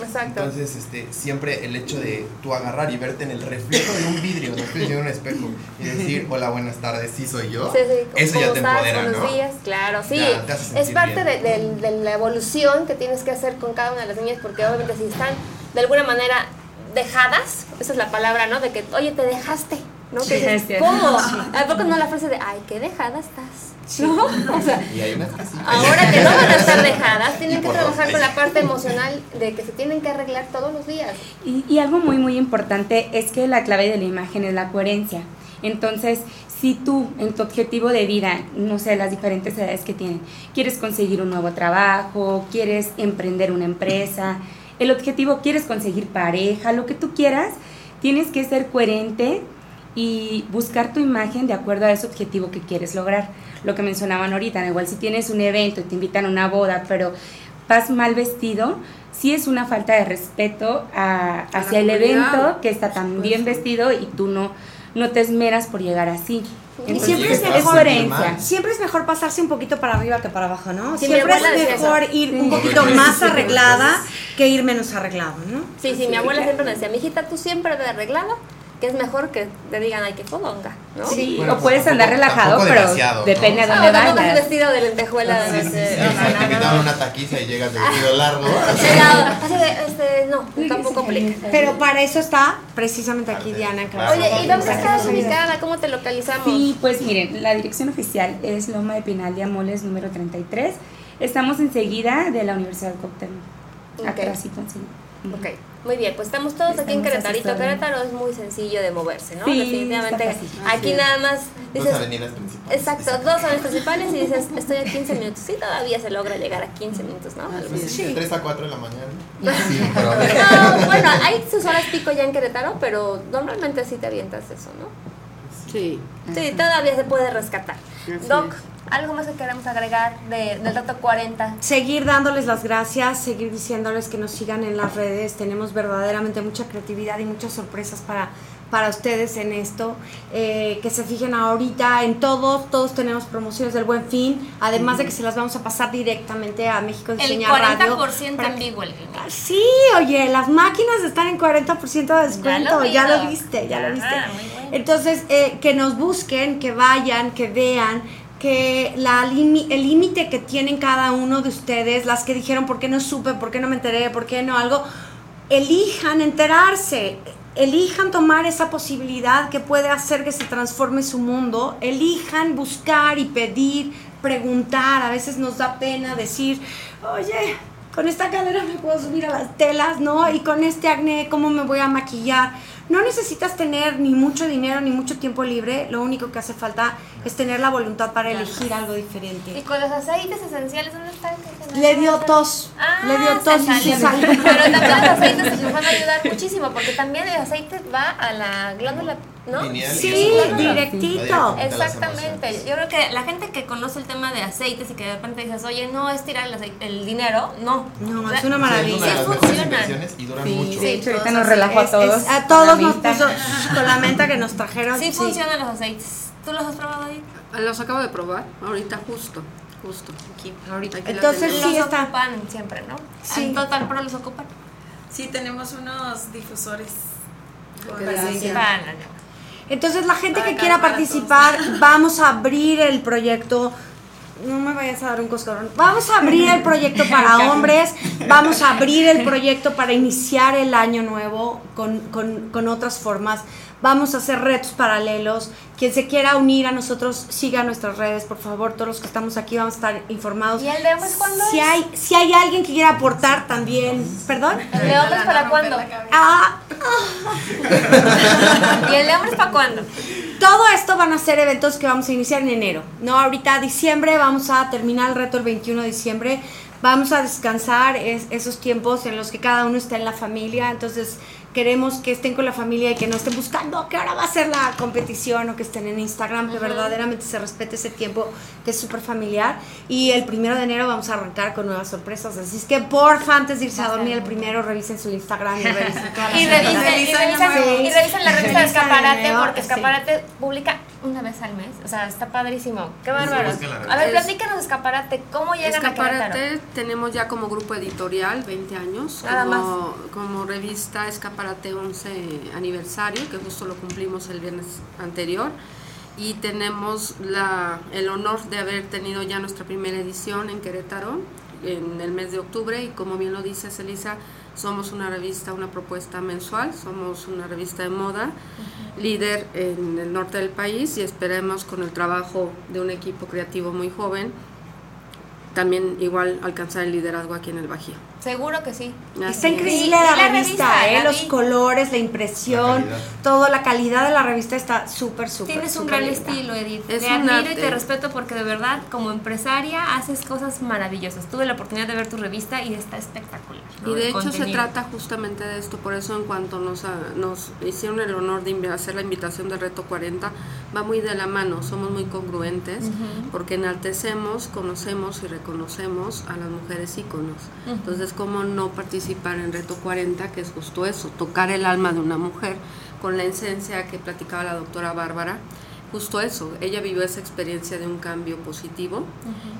Exacto. Entonces, este, siempre el hecho de tú agarrar y verte en el reflejo de un vidrio, no estoy diciendo un espejo, y decir, (laughs) hola, buenas tardes, sí soy yo, Sí, sí, eso ¿cómo ya te estás? empodera, Buenos ¿no? días, claro, sí. Ya, es parte de- de la evolución que tienes que hacer con cada una de las niñas, porque obviamente si están de alguna manera dejadas, esa es la palabra, ¿no? De que, oye, te dejaste, ¿no? Sí, Que dices. ¿Cómo? Sí. ¿A poco no la frase de, ay, qué dejada estás? ¿No? O sea, Y hay sí. ahora que no van a estar dejadas, tienen que trabajar con la parte emocional de que se tienen que arreglar todos los días. Y, y algo muy muy importante es que la clave de la imagen es la coherencia. Entonces, si tú en tu objetivo de vida, no sé, las diferentes edades que tienen, quieres conseguir un nuevo trabajo, quieres emprender una empresa, el objetivo quieres conseguir pareja, lo que tú quieras, tienes que ser coherente y buscar tu imagen de acuerdo a ese objetivo que quieres lograr. Lo que mencionaban ahorita, igual si tienes un evento y te invitan a una boda, pero vas mal vestido, sí es una falta de respeto a- hacia el evento que está tan bien vestido y tú no, no te esmeras por llegar así. Y siempre es mejor, siempre es mejor pasarse un poquito para arriba que para abajo, ¿no? Sí, siempre es mejor eso. ir Sí. un poquito más arreglada que ir menos arreglado, ¿no? Sí, sí, mi abuela siempre me decía, mijita, tú siempre ve arreglada, que es mejor que te digan, ay, qué fodonga, ¿no? Sí, Bueno, o puedes andar tampoco- relajado, tampoco pero ¿no? depende a No, dónde tampoco es vayas. vestido de lentejuela. Sí, sí, sí, de- sí, no, sí, no, te no, quitan no. una taquiza y llegas de vestido largo. (laughs) Pelado, así de, este, no, tampoco aplica. Pero para eso está precisamente aquí Diana. Claro. Oye, ¿y dónde estás ubicada? ¿Cómo te localizamos? Sí, pues miren, la dirección oficial es Loma de Pinal de Amoles número 33. Estamos enseguida de la Universidad de Cuauhtémoc. Ok. Atrásito, sí. Ok, muy bien, pues estamos todos aquí en Querétarito. Querétaro es muy sencillo de moverse, ¿no? Sí, Definitivamente. Aquí nada más Dos dices, avenidas principales. exacto, dos avenidas principales y dices, estoy a 15 minutos. Sí, todavía se logra llegar a 15 minutos, ¿no? Algo así. De 3 a 4 de la mañana. (laughs) No, bueno, (laughs) hay sus horas pico ya en Querétaro, pero normalmente sí te avientas eso, ¿no? Sí. Sí, todavía se puede rescatar. Así Doc, es. ¿algo más que queramos agregar de, del dato 40? Seguir dándoles las gracias, seguir diciéndoles que nos sigan en las redes. Tenemos verdaderamente mucha creatividad y muchas sorpresas para, para ustedes en esto. Eh, que se fijen ahorita en todos, todos tenemos promociones del Buen Fin, además de que se las vamos a pasar directamente a México El Diseña 40% Radio. en vivo el link. Sí, oye, las máquinas están en 40% de descuento, lo ya lo, viste, ya lo Ajá, viste. muy bueno. Entonces, eh, que nos busquen, que vayan, que vean, que la limi- el límite que tienen cada uno de ustedes, las que dijeron, ¿por qué no supe? ¿Por qué no me enteré? ¿Por qué no algo? Elijan enterarse, elijan tomar esa posibilidad que puede hacer que se transforme su mundo, elijan buscar y pedir, preguntar, a veces nos da pena decir, oye, con esta cadera me puedo subir a las telas, ¿no? Y con este acné, ¿cómo me voy a maquillar? No necesitas tener ni mucho dinero ni mucho tiempo libre, lo único que hace falta es tener la voluntad para elegir algo Y diferente. con los aceites esenciales, ¿dónde están? Le dio tos, Ah, le dio tos y se salió. Pero también los aceites nos van a ayudar muchísimo porque también el aceite va a la glándula, ¿no? Sí, directito. Exactamente. emociones. Yo creo que la gente que conoce el tema de aceites y que de repente dices, oye, no es tirar el, aceite- el dinero, no. No, O sea, es una Sí, maravilla. es una de las Sí mejores y duran Sí, mucho. hecho, ahorita nos relajó a Es- todos. es- a todos la nos (laughs) puso con la menta que nos trajeron. Sí, sí. funcionan los aceites. ¿Tú los has probado ahí? Los acabo de probar ahorita justo, justo. Aquí, Ahorita. Aquí la Entonces tenemos. sí los está. ocupan siempre, ¿no? Sí. En Total Pro los ocupan. Sí, tenemos unos difusores. con Gracias. Entonces la gente que quiera participar, vamos a abrir el proyecto. No me vayas a dar un coscorrón. Vamos a abrir el proyecto (laughs) para hombres. Vamos a abrir el proyecto para iniciar el año nuevo con, con- con otras formas. Vamos a hacer retos paralelos. Quien se quiera unir a nosotros, siga nuestras redes, por favor. Todos los que estamos aquí vamos a estar informados. ¿Y el de hombres cuándo si es? hay Si hay alguien que quiera aportar también. ¿Perdón? ¿El de hombres para cuándo? Ah, ¿Y el de hombres para cuándo? Todo esto van a ser eventos que vamos a iniciar en enero. No, ahorita diciembre vamos a terminar el reto el 21 de diciembre. Vamos a descansar es- esos tiempos en los que cada uno está en la familia. Entonces queremos que estén con la familia y que no estén buscando que ahora va a ser la competición o que estén en Instagram, que verdaderamente se respete ese tiempo que es súper familiar. Y el primero de enero vamos a arrancar con nuevas sorpresas. Así es que porfa, antes de irse a dormir el primero, revisen su Instagram y (laughs) revisen todas las Y revisen, y revisen, Sí. y revisen la revista de Escaparate porque sí. Escaparate publica una vez al mes. O sea, está padrísimo. Qué bárbaro. A ver, platícanos Escaparate. ¿Cómo llegan a Querétaro? Escaparate tenemos ya como grupo editorial 20 años, Nada como, como revista Escaparate 11 aniversario, que justo lo cumplimos el viernes anterior, y tenemos la, el honor de haber tenido ya nuestra primera edición en Querétaro en el mes de octubre, y como bien lo dices Elisa, somos una revista, una propuesta mensual, somos una revista de moda, líder en el norte del país y esperemos con el trabajo de un equipo creativo muy joven también igual alcanzar el liderazgo aquí en el Bajío. Seguro que sí. Está increíble la, revista, revista, ¿eh? la los vi. colores, la impresión, La todo, la calidad de la revista está súper, súper. Tienes un gran linda. estilo, Edith. Es te un admiro y te respeto porque de verdad, como empresaria, haces cosas maravillosas. Tuve la oportunidad de ver tu revista y está espectacular. ¿no? Y de El hecho se trata justamente de esto, por eso en cuanto nos, a- nos hicieron el honor de hacer la invitación de Reto 40, va muy de la mano, somos muy congruentes, porque enaltecemos, conocemos y reconocemos a las mujeres íconos. Entonces, ¿cómo no participar en Reto 40, que es justo eso, tocar el alma de una mujer con la esencia que platicaba la doctora Bárbara? Justo eso, ella vivió esa experiencia de un cambio positivo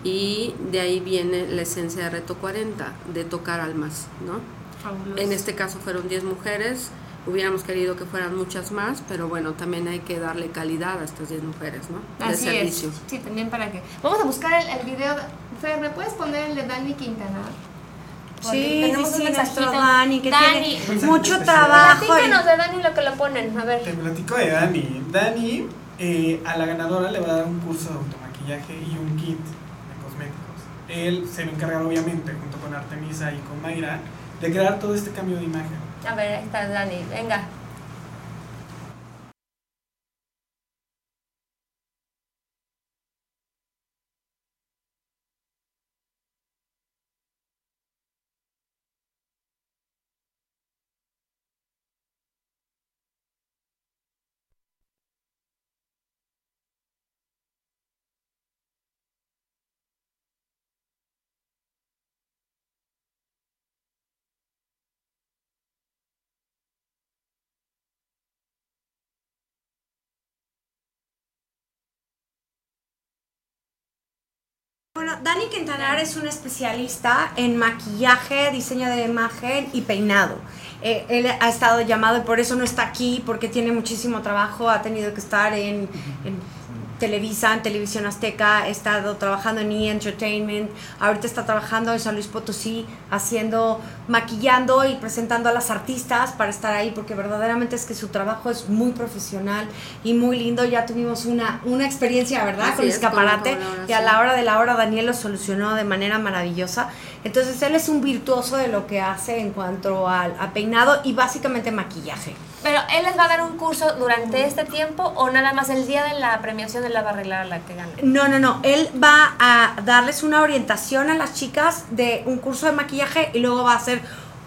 y de ahí viene la esencia de Reto 40, de tocar almas, ¿no? Fabuloso. En este caso fueron 10 mujeres, hubiéramos querido que fueran muchas más, pero bueno, también hay que darle calidad a estas 10 mujeres, ¿no? De Así servicio. es. Sí, también para que. Vamos a buscar el, el video. Fer, ¿me puedes poner el de Dani Quintana? Porque Sí, tenemos sí, un sí, nuestro mensajito. Dani, que Dani, tiene mucho trabajo. Platícanos de Dani lo que lo ponen. A ver. Te platico de Dani. Dani eh, a la ganadora le va a dar un curso de automaquillaje y un kit de cosméticos. Él se va a encargar obviamente junto con Artemisa y con Mayra de crear todo este cambio de imagen. A ver, ahí está Dani. Venga. Bueno, Dani Quintanar es un especialista en maquillaje, diseño de imagen y peinado. Eh, él ha estado llamado y por eso no está aquí, porque tiene muchísimo trabajo, ha tenido que estar en, en Televisa, en Televisión Azteca, ha estado trabajando en E! Entertainment, ahorita está trabajando en San Luis Potosí, haciendo, maquillando y presentando a las artistas para estar ahí, porque verdaderamente es que su trabajo es muy profesional y muy lindo. Ya tuvimos una, una experiencia, ¿verdad? Así con es, escaparate, y a la hora de la hora Daniel lo solucionó de manera maravillosa. Entonces él es un virtuoso de lo que hace en cuanto al a peinado y básicamente maquillaje. Pero él les va a dar un curso durante este tiempo o nada más el día de la premiación de la va a arreglar a la que gane. No, no, no. Él va a darles una orientación a las chicas de un curso de maquillaje y luego va a hacer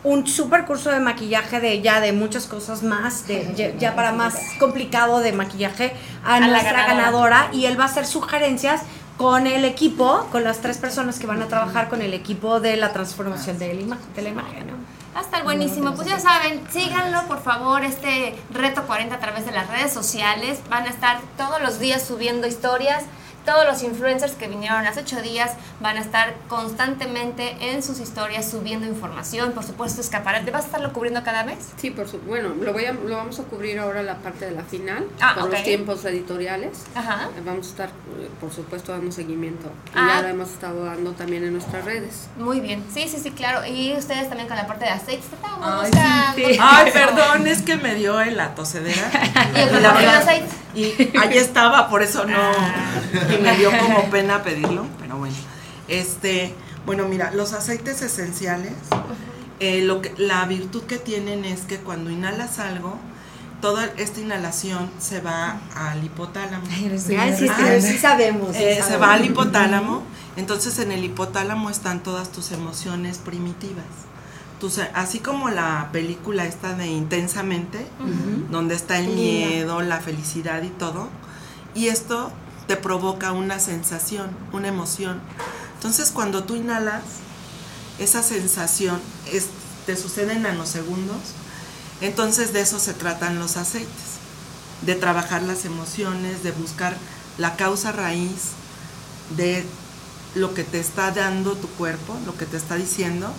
un super curso de maquillaje de ya de muchas cosas más, de (laughs) ya, ya para más complicado de maquillaje a, A la ganadora. ganadora. y él va a hacer sugerencias con el equipo, con las tres personas que van a trabajar con el equipo de la transformación de la imagen. De la imagen ¿no? Va a estar buenísimo. Pues ya saben, síganlo por favor, este reto 40 a través de las redes sociales. Van a estar todos los días subiendo historias. Todos los influencers que vinieron hace ocho días van a estar constantemente en sus historias subiendo información. Por supuesto, escaparate. ¿Vas a estarlo cubriendo cada mes? Sí, por su, bueno, lo, voy a, lo vamos a cubrir ahora la parte de la final, Ah, con los tiempos editoriales. Ajá. Vamos a estar, eh, por supuesto, dando seguimiento. Y Ah. ya lo hemos estado dando también en nuestras redes. Muy bien. Sí, sí, sí, claro. Y ustedes también con la parte de aceites. Ay, sí. Ay, perdón, es que me dio en la tosedera. (laughs) Y el la del verdad- aceite. Y ahí estaba, por eso no. Me dio como pena pedirlo, pero bueno. Este, bueno, mira, los aceites esenciales eh, lo que, la virtud que tienen es que cuando inhalas algo, toda esta inhalación se va al hipotálamo. sí, sí sabemos, sí Eh, se sabemos. va al hipotálamo, entonces en el hipotálamo están todas tus emociones primitivas. Tus- así como la película esta de Intensamente, donde está el miedo, la felicidad y todo, y esto te provoca una sensación, una emoción. Entonces cuando tú inhalas, esa sensación es, te sucede en nanosegundos, entonces de eso se tratan los aceites, de trabajar las emociones, de buscar la causa raíz de lo que te está dando tu cuerpo, lo que te está diciendo,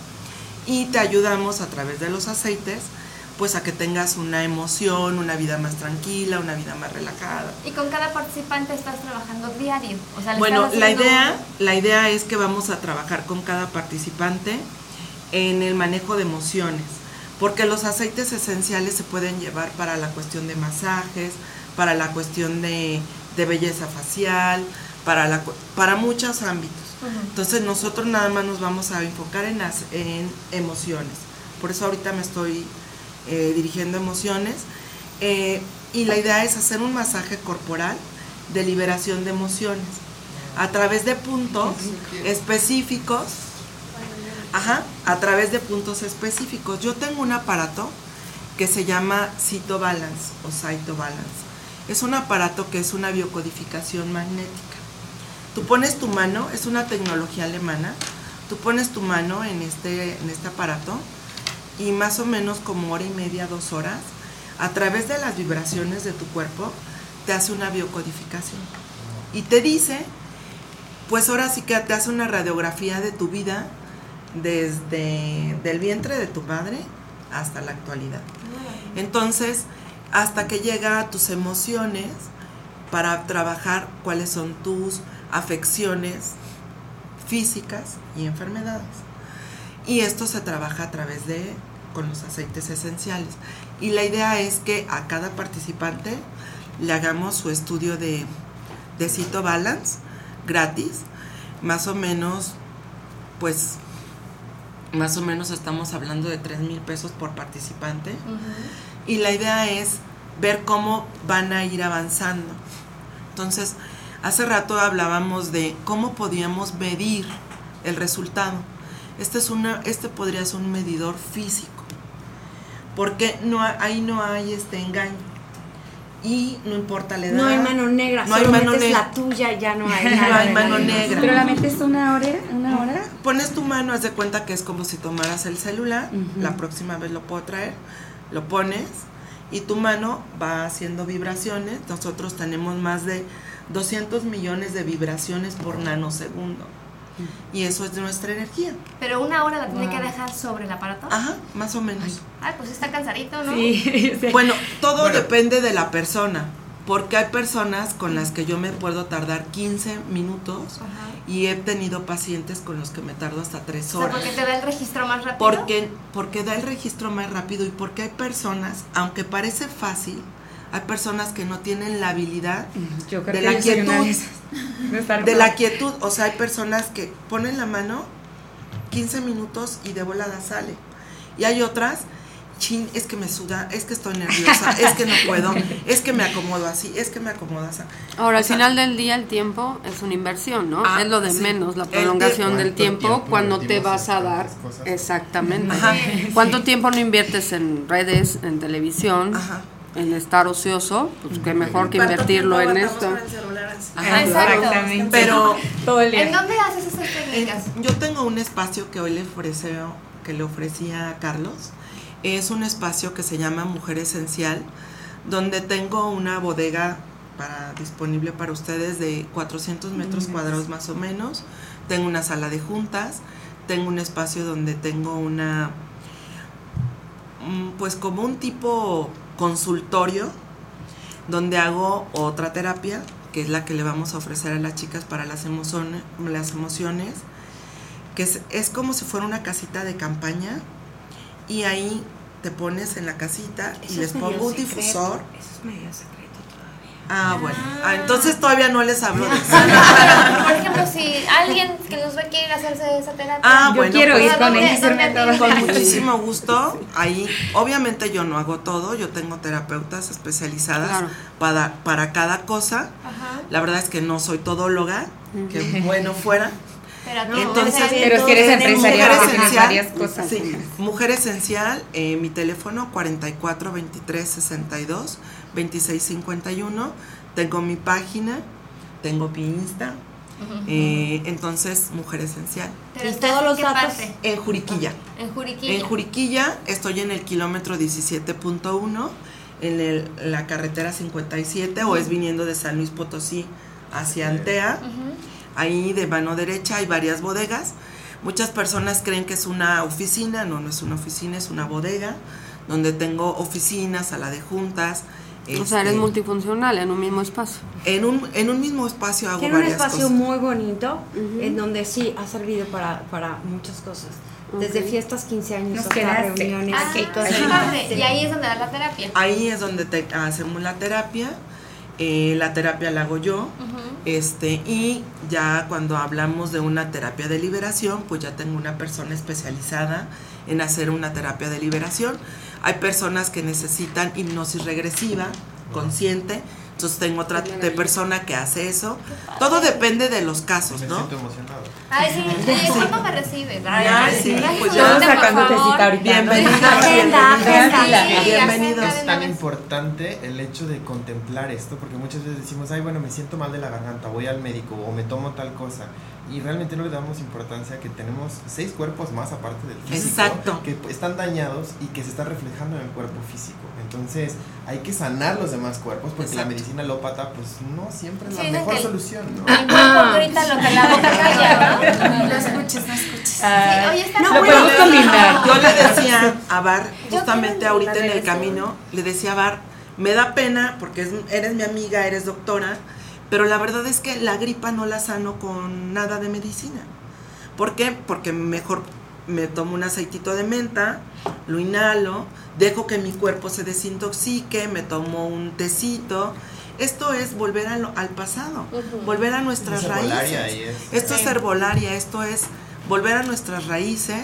y te ayudamos a través de los aceites, pues a que tengas una emoción, una vida más tranquila, una vida más relajada. Y con cada participante estás trabajando diario. O sea, le Bueno, la idea, la idea es que vamos a trabajar con cada participante en el manejo de emociones, porque los aceites esenciales se pueden llevar para la cuestión de masajes, para la cuestión de, de belleza facial, para, la, para muchos ámbitos. Entonces nosotros nada más nos vamos a enfocar en, las, en emociones. Por eso ahorita me estoy eh, dirigiendo emociones. Eh, y la idea es hacer un masaje corporal de liberación de emociones a través de puntos específicos. Ajá, a través de puntos específicos. Yo tengo un aparato que se llama Cito Balance o Cyto Balance. Es un aparato que es una biocodificación magnética. Tú pones tu mano, es una tecnología alemana, tú pones tu mano en este, en este aparato y más o menos como hora y media, dos horas, a través de las vibraciones de tu cuerpo, te hace una biocodificación. Y te dice, pues ahora sí que te hace una radiografía de tu vida desde del vientre de tu madre hasta la actualidad. Entonces, hasta que llega a tus emociones para trabajar cuáles son tus afecciones físicas y enfermedades. Y esto se trabaja a través de con los aceites esenciales. Y la idea es que a cada participante le hagamos su estudio de, de Cito Balance gratis, más o menos, pues, más o menos estamos hablando de 3 mil pesos por participante. Y la idea es ver cómo van a ir avanzando. Entonces, hace rato hablábamos de cómo podíamos medir el resultado. Este, es una, este podría ser un medidor físico, porque no, ahí no hay este engaño. Y no importa la edad. No hay mano negra, No hay solo mano negra. la tuya y ya no (laughs) hay No hay mano negra. Pero la metes una hora, una hora. Pones tu mano, haz de cuenta que es como si tomaras el celular, la próxima vez lo puedo traer, lo pones y tu mano va haciendo vibraciones. Nosotros tenemos más de 200 millones de vibraciones por nanosegundo. Y eso es de nuestra energía. Pero una hora la tiene Wow. que dejar sobre el aparato. Ajá, más o menos. Ay, pues está cansadito, ¿no? (laughs) Bueno, todo depende de la persona, porque hay personas con las que yo me puedo tardar 15 minutos y he tenido pacientes con los que me tardo hasta 3 O sea, horas. porque te da el registro más rápido. Porque, porque da el registro más rápido y porque hay personas, aunque parece fácil, hay personas que no tienen la habilidad Yo creo de que la yo quietud. De estar De la quietud, o sea, hay personas que ponen la mano 15 minutos y de volada sale. Y hay otras, chin, es que me suda, es que estoy nerviosa, (laughs) es que no puedo, es que me acomodo así, es que me acomodo así. Ahora, al O sea, final del día el tiempo es una inversión, ¿no? Ah, es lo de sí. menos, la prolongación del ¿Cuánto tiempo tiempo cuando te vas a dar. Exactamente. Ajá. ¿Cuánto tiempo no inviertes en redes, en televisión, en estar ocioso? Pues qué mejor que ¿Cuánto invertirlo en esto. con el celular así? Ajá, Exacto. Pero (laughs) todo el ¿En dónde haces esas técnicas? yo tengo un espacio que hoy le ofrece, que le ofrecí a Carlos. Es un espacio que se llama Mujer Esencial, donde tengo una bodega para, disponible para ustedes de 400 metros Mm. cuadrados más o menos. Tengo una sala de juntas, tengo un espacio donde tengo una, mm, pues como un tipo consultorio, donde hago otra terapia, que es la que le vamos a ofrecer a las chicas para las emociones, las emociones que es, es como si fuera una casita de campaña y ahí te pones en la casita y Eso les pongo un secreto, difusor. Eso es medio secreto. Ah, bueno. Ah, entonces todavía no les hablo de eso. (laughs) Por ejemplo, si alguien que nos ve quiere hacerse esa terapia. Ah, bueno. quiero pues, ir con muchísimo (laughs) gusto. Ahí, obviamente yo no hago todo, yo tengo terapeutas especializadas Claro. para, para cada cosa. Ajá. La verdad es que no soy todóloga, que bueno fuera. Pero No, Entonces, Pero si eres empresaria, Mujer esencial. varias cosas. Sí, Mujer Esencial, eh, mi teléfono 44 23 62 26 51. Tengo mi página, tengo mi Insta. eh, entonces, Mujer Esencial. Pero Y todos los datos. parte? En Juriquilla. En Juriquilla. En Juriquilla estoy en el kilómetro 17.1, en el- la carretera 57, o es viniendo de San Luis Potosí hacia Antea. Ahí de mano derecha hay varias bodegas. Muchas personas creen que es una oficina, no, no es una oficina, es una bodega, donde tengo oficinas, sala de juntas. O sea, eres este, multifuncional en un mismo espacio. en un, en un mismo espacio hago Tiene un varias espacio cosas. muy bonito en donde sí ha servido para, para muchas cosas. Desde Ok. fiestas, 15 años, Nos hasta quedaste. reuniones. Ah, así. padre. Y ahí es donde das la terapia. Ahí es donde te- hacemos la terapia. eh, la terapia la hago yo. Este, y ya cuando hablamos de una terapia de liberación, pues ya tengo una persona especializada en hacer una terapia de liberación. Hay personas que necesitan hipnosis regresiva, consciente. Entonces tengo otra de persona que hace eso. Todo depende de los casos, Me ¿no? siento emocionado. Ay, sí. (laughs) ¿cuándo me recibe? Ay, sí, pues Bienvenidos. Es tan importante el hecho de contemplar esto, porque muchas veces decimos, ay, bueno, me siento mal de la garganta, voy al médico o me tomo tal cosa. Y realmente no le damos importancia a que tenemos seis cuerpos más aparte del físico Exacto. que están dañados y que se están reflejando en el cuerpo físico. Entonces hay que sanar los demás cuerpos porque la Exacto. medicina alópata pues no siempre es Sí, la mejor que- solución, ¿no? El cuerpo grita lo que la boca (laughs) calla, ¿no? No escuches, no escuches. Ah, Sí, está lo podemos combinar. Yo le (laughs) decía a Bar, justamente ahorita la en el camino, le decía a Bar, me da pena porque es- eres mi amiga, eres doctora, pero la verdad es que la gripa no la sano con nada de medicina. ¿Por qué? Porque mejor me tomo un aceitito de menta, lo inhalo, dejo que mi cuerpo se desintoxique, me tomo un tecito. Esto es volver a lo- al pasado, volver a nuestras Es raíces. Esto Sí. es herbolaria, esto es volver a nuestras raíces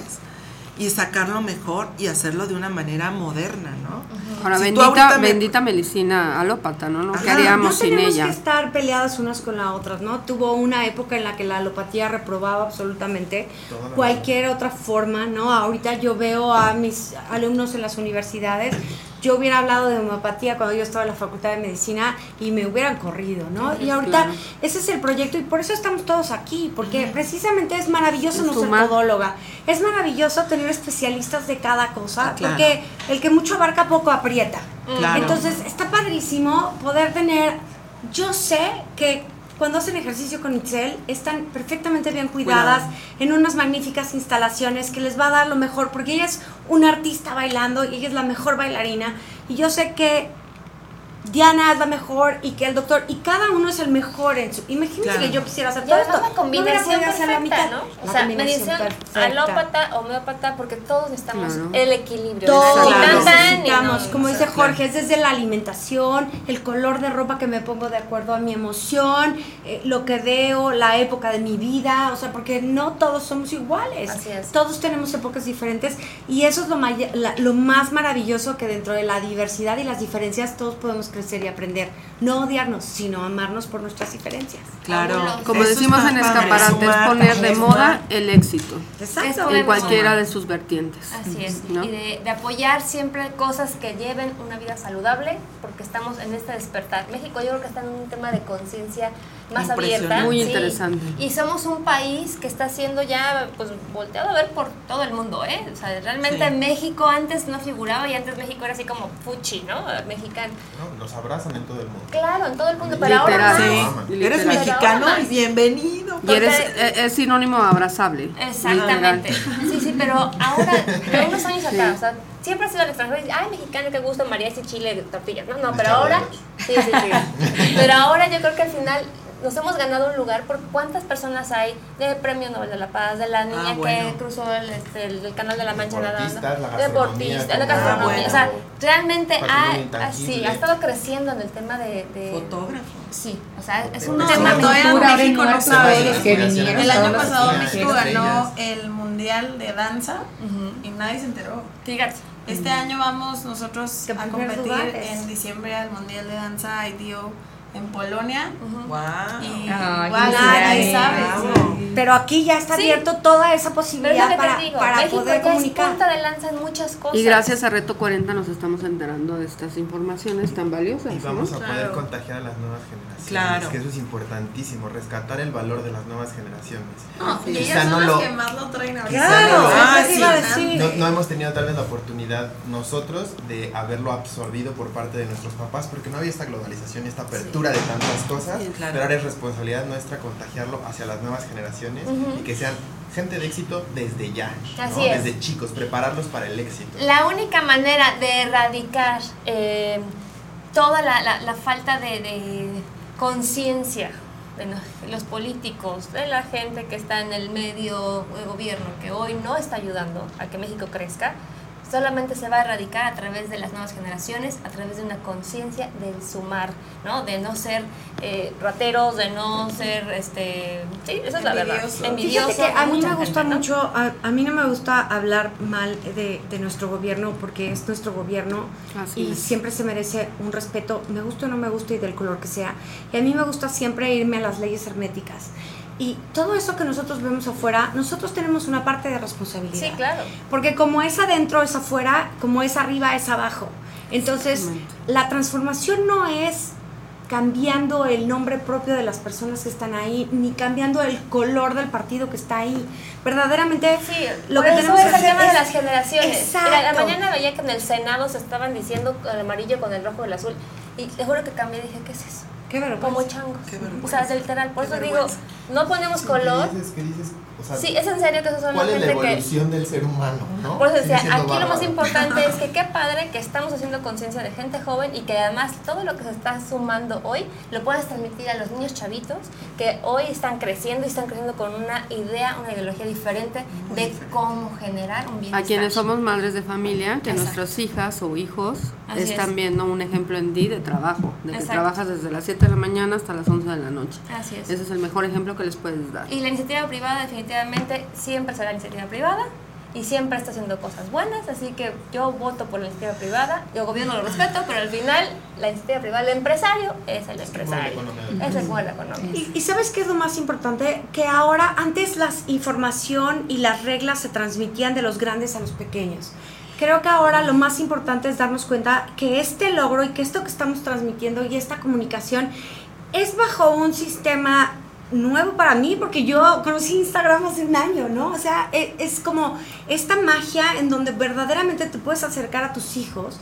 y sacarlo mejor y hacerlo de una manera moderna, ¿no? Ahora, Si bendita, me- bendita medicina alópata, ¿no? ¿No? ¿Qué Ajá. haríamos no sin tenemos ella? que estar peleadas unas con las otras, ¿no? Tuvo una época en la que la alopatía reprobaba absolutamente cualquier otra forma, ¿no? Ahorita yo veo a mis alumnos en las universidades, yo hubiera hablado de homeopatía cuando yo estaba en la Facultad de Medicina y me hubieran corrido, ¿no? Y ahorita claro. ese es el proyecto y por eso estamos todos aquí, porque precisamente es maravilloso no ser sumar. todóloga, es maravilloso tener especialistas de cada cosa, Ah, claro. porque el que mucho abarca poco aprieta. Claro. Entonces está padrísimo poder tener, yo sé que cuando hacen ejercicio con Itzel están perfectamente bien cuidadas en unas magníficas instalaciones que les va a dar lo mejor, porque ella es una artista bailando y ella es la mejor bailarina. Y yo sé que Diana es la mejor y que el doctor y cada uno es el mejor en su imagínense Claro. que yo quisiera hacer Y todo esto la combinación no hacer la perfecta, mitad. ¿no? O La sea, medicina perfecta. alópata, homeópata, porque todos necesitamos el equilibrio. Todos necesitamos, como dice. Jorge, es desde la alimentación, el color de ropa que me pongo de acuerdo a mi emoción, eh, lo que veo, la época de mi vida, o sea, porque no todos somos iguales. Así es. Todos tenemos épocas diferentes y eso es lo, la- lo más maravilloso que dentro de la diversidad y las diferencias todos podemos crecer y aprender. No odiarnos, sino amarnos por nuestras diferencias. Claro. Como Eso decimos en escaparate, es poner de moda el éxito. Exacto. En cualquiera de sus vertientes. Así es, ¿no? y de, de apoyar siempre cosas que lleven una vida saludable, porque estamos en este despertar. México yo creo que está en un tema de conciencia más abierta. Muy sí. interesante. Y somos un país que está siendo ya pues volteado a ver por todo el mundo, ¿eh? O sea, realmente Sí. México antes no figuraba y antes México era así como fuchi, ¿no? Mexicano. No, Nos abrazan en todo el mundo. Claro, en todo el mundo, pero ahora más. Sí. Eres mexicano ahora y bienvenido. Y eres, Porque- es, es sinónimo de abrazable. Exactamente. Literal. Sí, sí, pero ahora, de unos años acá, o sea, siempre ha sido el extranjero y dice, ay, mexicano, qué gusto, mariachi, chile, tortillas. No, no, pero ahora, sí, sí, sí. (laughs) Pero ahora yo creo que al final nos hemos ganado un lugar por cuántas personas hay de Premio Nobel de la Paz, de la niña Ah, bueno. que cruzó el, este, el, el canal de la Mancha nadando, Deportistas, la gastronomía, deportistas, la como- gastronomía, Ah, bueno. o sea, realmente ha, sí, ha estado creciendo en el tema de... de Fotógrafo. Sí, o sea, es un No, tema... no, cultura, México no sabe. El año pasado México ganó el mundial de danza y nadie se enteró. Fíjate. Este año vamos nosotros a competir en diciembre al mundial de danza IDO en Polonia. Wow. Y Ay, igual nadie felicidades. sabe. Pero aquí ya está Sí. abierto toda esa es posibilidad que para, digo, para México poder ya es comunicar. punta de lanza en muchas cosas. Y gracias a Reto 40 nos estamos enterando de estas informaciones tan valiosas. Y vamos ¿no? a poder Claro. contagiar a las nuevas generaciones. Claro. Que eso es importantísimo, rescatar el valor de las nuevas generaciones. No, y Quizá ellas son no las lo- que más lo traen ahorita. Quizá no Ah, sí. iba a decir. No, no hemos tenido tal vez la oportunidad nosotros de haberlo absorbido por parte de nuestros papás porque no había esta globalización y esta apertura de tantas cosas, Sí, claro. pero ahora es responsabilidad nuestra contagiarlo hacia las nuevas generaciones Ujú. y que sean gente de éxito desde ya, ¿no? Así es. desde chicos, prepararlos para el éxito. La única manera de erradicar eh, toda la, la- la falta de, de conciencia de los políticos, de la gente que está en el medio de gobierno, que hoy no está ayudando a que México crezca, solamente se va a erradicar a través de las nuevas generaciones, a través de una conciencia del sumar, ¿no? De no ser eh, rateros, de no ser, este, sí, esa es la verdad, Envidiosos. envidiosos. Fíjate que a mí me gusta gente, ¿no? mucho, a, a mí no me gusta hablar mal de, de nuestro gobierno porque es nuestro gobierno Así y es. siempre se merece un respeto, me gusta o no me gusta y del color que sea. Y a mí me gusta siempre irme a las leyes herméticas. Y todo eso que nosotros vemos afuera, nosotros tenemos una parte de responsabilidad. Sí, claro. Porque como es adentro, es afuera, como es arriba, es abajo. Entonces, la transformación no es cambiando el nombre propio de las personas que están ahí, ni cambiando el color del partido que está ahí. Verdaderamente, Sí, lo que tenemos es que el hacer tema de es- las generaciones. Mira, la Exacto. mañana veía que en el Senado se estaban diciendo el amarillo con el rojo y el azul. Y te juro que cambié y dije, ¿qué es eso? Qué vergüenza. Como changos. Qué vergüenza. O sea, literal. Por Qué eso digo, no ponemos color. ¿Qué dices? ¿Qué dices? O sea, Sí, es en serio que esos son ¿Cuál la es la gente que... evolución del ser humano? ¿no? Por eso decía, aquí lo más bárbaro. importante es que (laughs) qué padre que estamos haciendo conciencia de gente joven y que además todo lo que se está sumando hoy lo puedas transmitir a los niños chavitos que hoy están creciendo y están creciendo con una idea, una ideología diferente de cómo generar un A bienestar. quienes somos madres de familia, que Exacto. nuestras hijas o hijos Así están es. viendo un ejemplo en ti de trabajo, de que Exacto. trabajas desde las 7 de la mañana hasta las 11 de la noche. Así es. Ese es el mejor ejemplo que les puedes dar. Y la iniciativa privada definitivamente siempre será iniciativa privada y siempre está haciendo cosas buenas, así que yo voto por la iniciativa privada, yo gobierno lo respeto, pero al final la iniciativa privada, el empresario es el empresario, es el la economía. Y, y sabes qué es lo más importante? Que ahora, antes la información y las reglas se transmitían de los grandes a los pequeños. Creo que ahora lo más importante es darnos cuenta que este logro y que esto que estamos transmitiendo y esta comunicación es bajo un sistema nuevo para mí porque yo conocí Instagram hace un año, ¿no? O sea, e- es, como esta magia en donde verdaderamente te puedes acercar a tus hijos.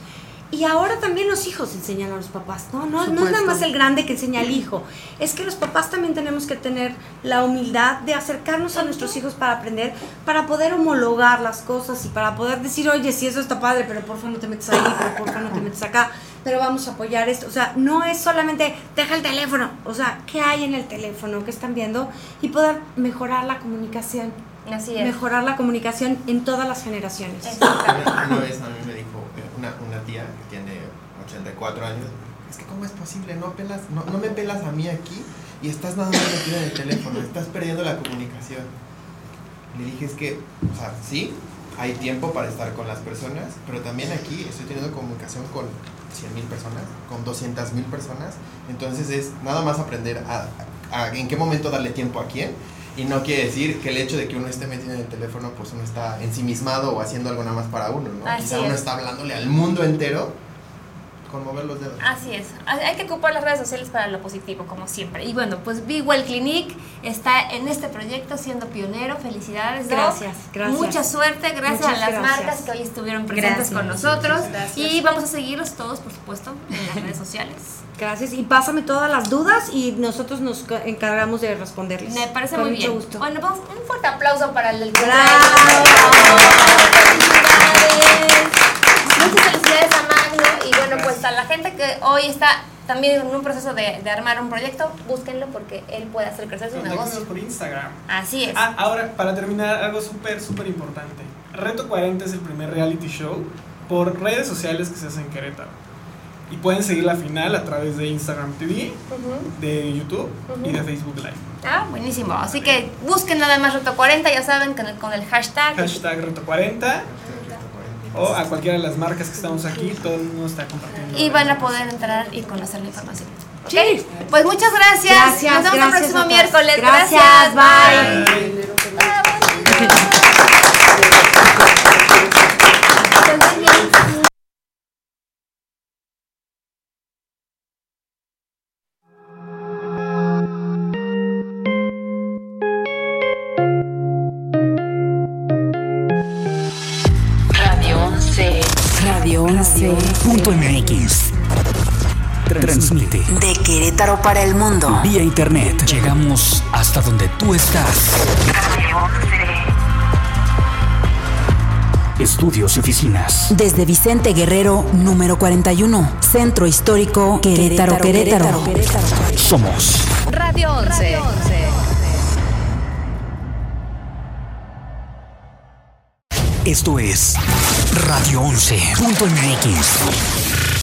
Y ahora también los hijos enseñan a los papás, ¿no? No, no es nada más el grande que enseña al hijo, es que los papás también tenemos que tener la humildad de acercarnos a nuestros hijos para aprender, para poder homologar las cosas y para poder decir, oye, sí, eso está padre, pero porfa no te metes ahí, pero porfa no te metes acá, pero vamos a apoyar esto. O sea, no es solamente, deja el teléfono, o sea, ¿qué hay en el teléfono? ¿Qué están viendo? Y poder mejorar la comunicación. Así es. Mejorar la comunicación en todas las generaciones. Una, una vez a mí me dijo eh, una, una tía que tiene 84 años, es que cómo es posible, no, pelas, no, no me pelas a mí aquí y estás nada más metida en el teléfono, estás perdiendo la comunicación. Le dije, es que, o sea, sí, hay tiempo para estar con las personas, pero también aquí estoy teniendo comunicación con 100 mil personas, con 200 mil personas, entonces es nada más aprender a, a en qué momento darle tiempo a quién y no quiere decir que el hecho de que uno esté metido en el teléfono, pues uno está ensimismado o haciendo algo nada más para uno, ¿no? Así Quizá uno es. está hablándole al mundo entero con mover los dedos. Así es, hay que ocupar las redes sociales para lo positivo, como siempre. Y bueno, pues Be Well Clinic está en este proyecto siendo pionero. Felicidades, Doc. Gracias, gracias. Mucha suerte, gracias Muchas a las gracias. marcas que hoy estuvieron presentes Gracias. con nosotros. Gracias. Y vamos a seguirlos todos, por supuesto, en las redes sociales. (laughs) Gracias. Y pásame todas las dudas y nosotros nos ca- encargamos de responderles. Me parece Con muy mucho bien. gusto. Bueno, vamos, un fuerte aplauso para el del ¡Bravo! Felicidades. Muchas felicidades a Magno y bueno, pues a la gente que hoy está también en un proceso de, de armar un proyecto, búsquenlo porque él puede hacer crecer su negocio. por Instagram. Así es. Ah, ahora, para terminar, algo súper, súper importante. Reto 40 es el primer reality show por redes sociales que se hace en Querétaro. Y pueden seguir la final a través de Instagram TV, Ujú. de YouTube y Ujú. de Facebook Live. Ah, buenísimo. Así que busquen nada más Reto 40, ya saben, con el, con el hashtag. Hashtag Reto 40 o a cualquiera de las marcas que estamos aquí, todo el mundo está compartiendo. Y van a poder entrar y conocer la información. ¿Ok? Pues muchas gracias. Gracias, Nos vemos el gracias próximo miércoles. Gracias, bye. Radio MX. Transmite. De Querétaro para el mundo. Vía internet. Llegamos hasta donde tú estás. Radio 11. Estudios y oficinas. Desde Vicente Guerrero, número 41. Centro Histórico Querétaro, Querétaro. Somos Radio 11. Esto es Radio 11.mx.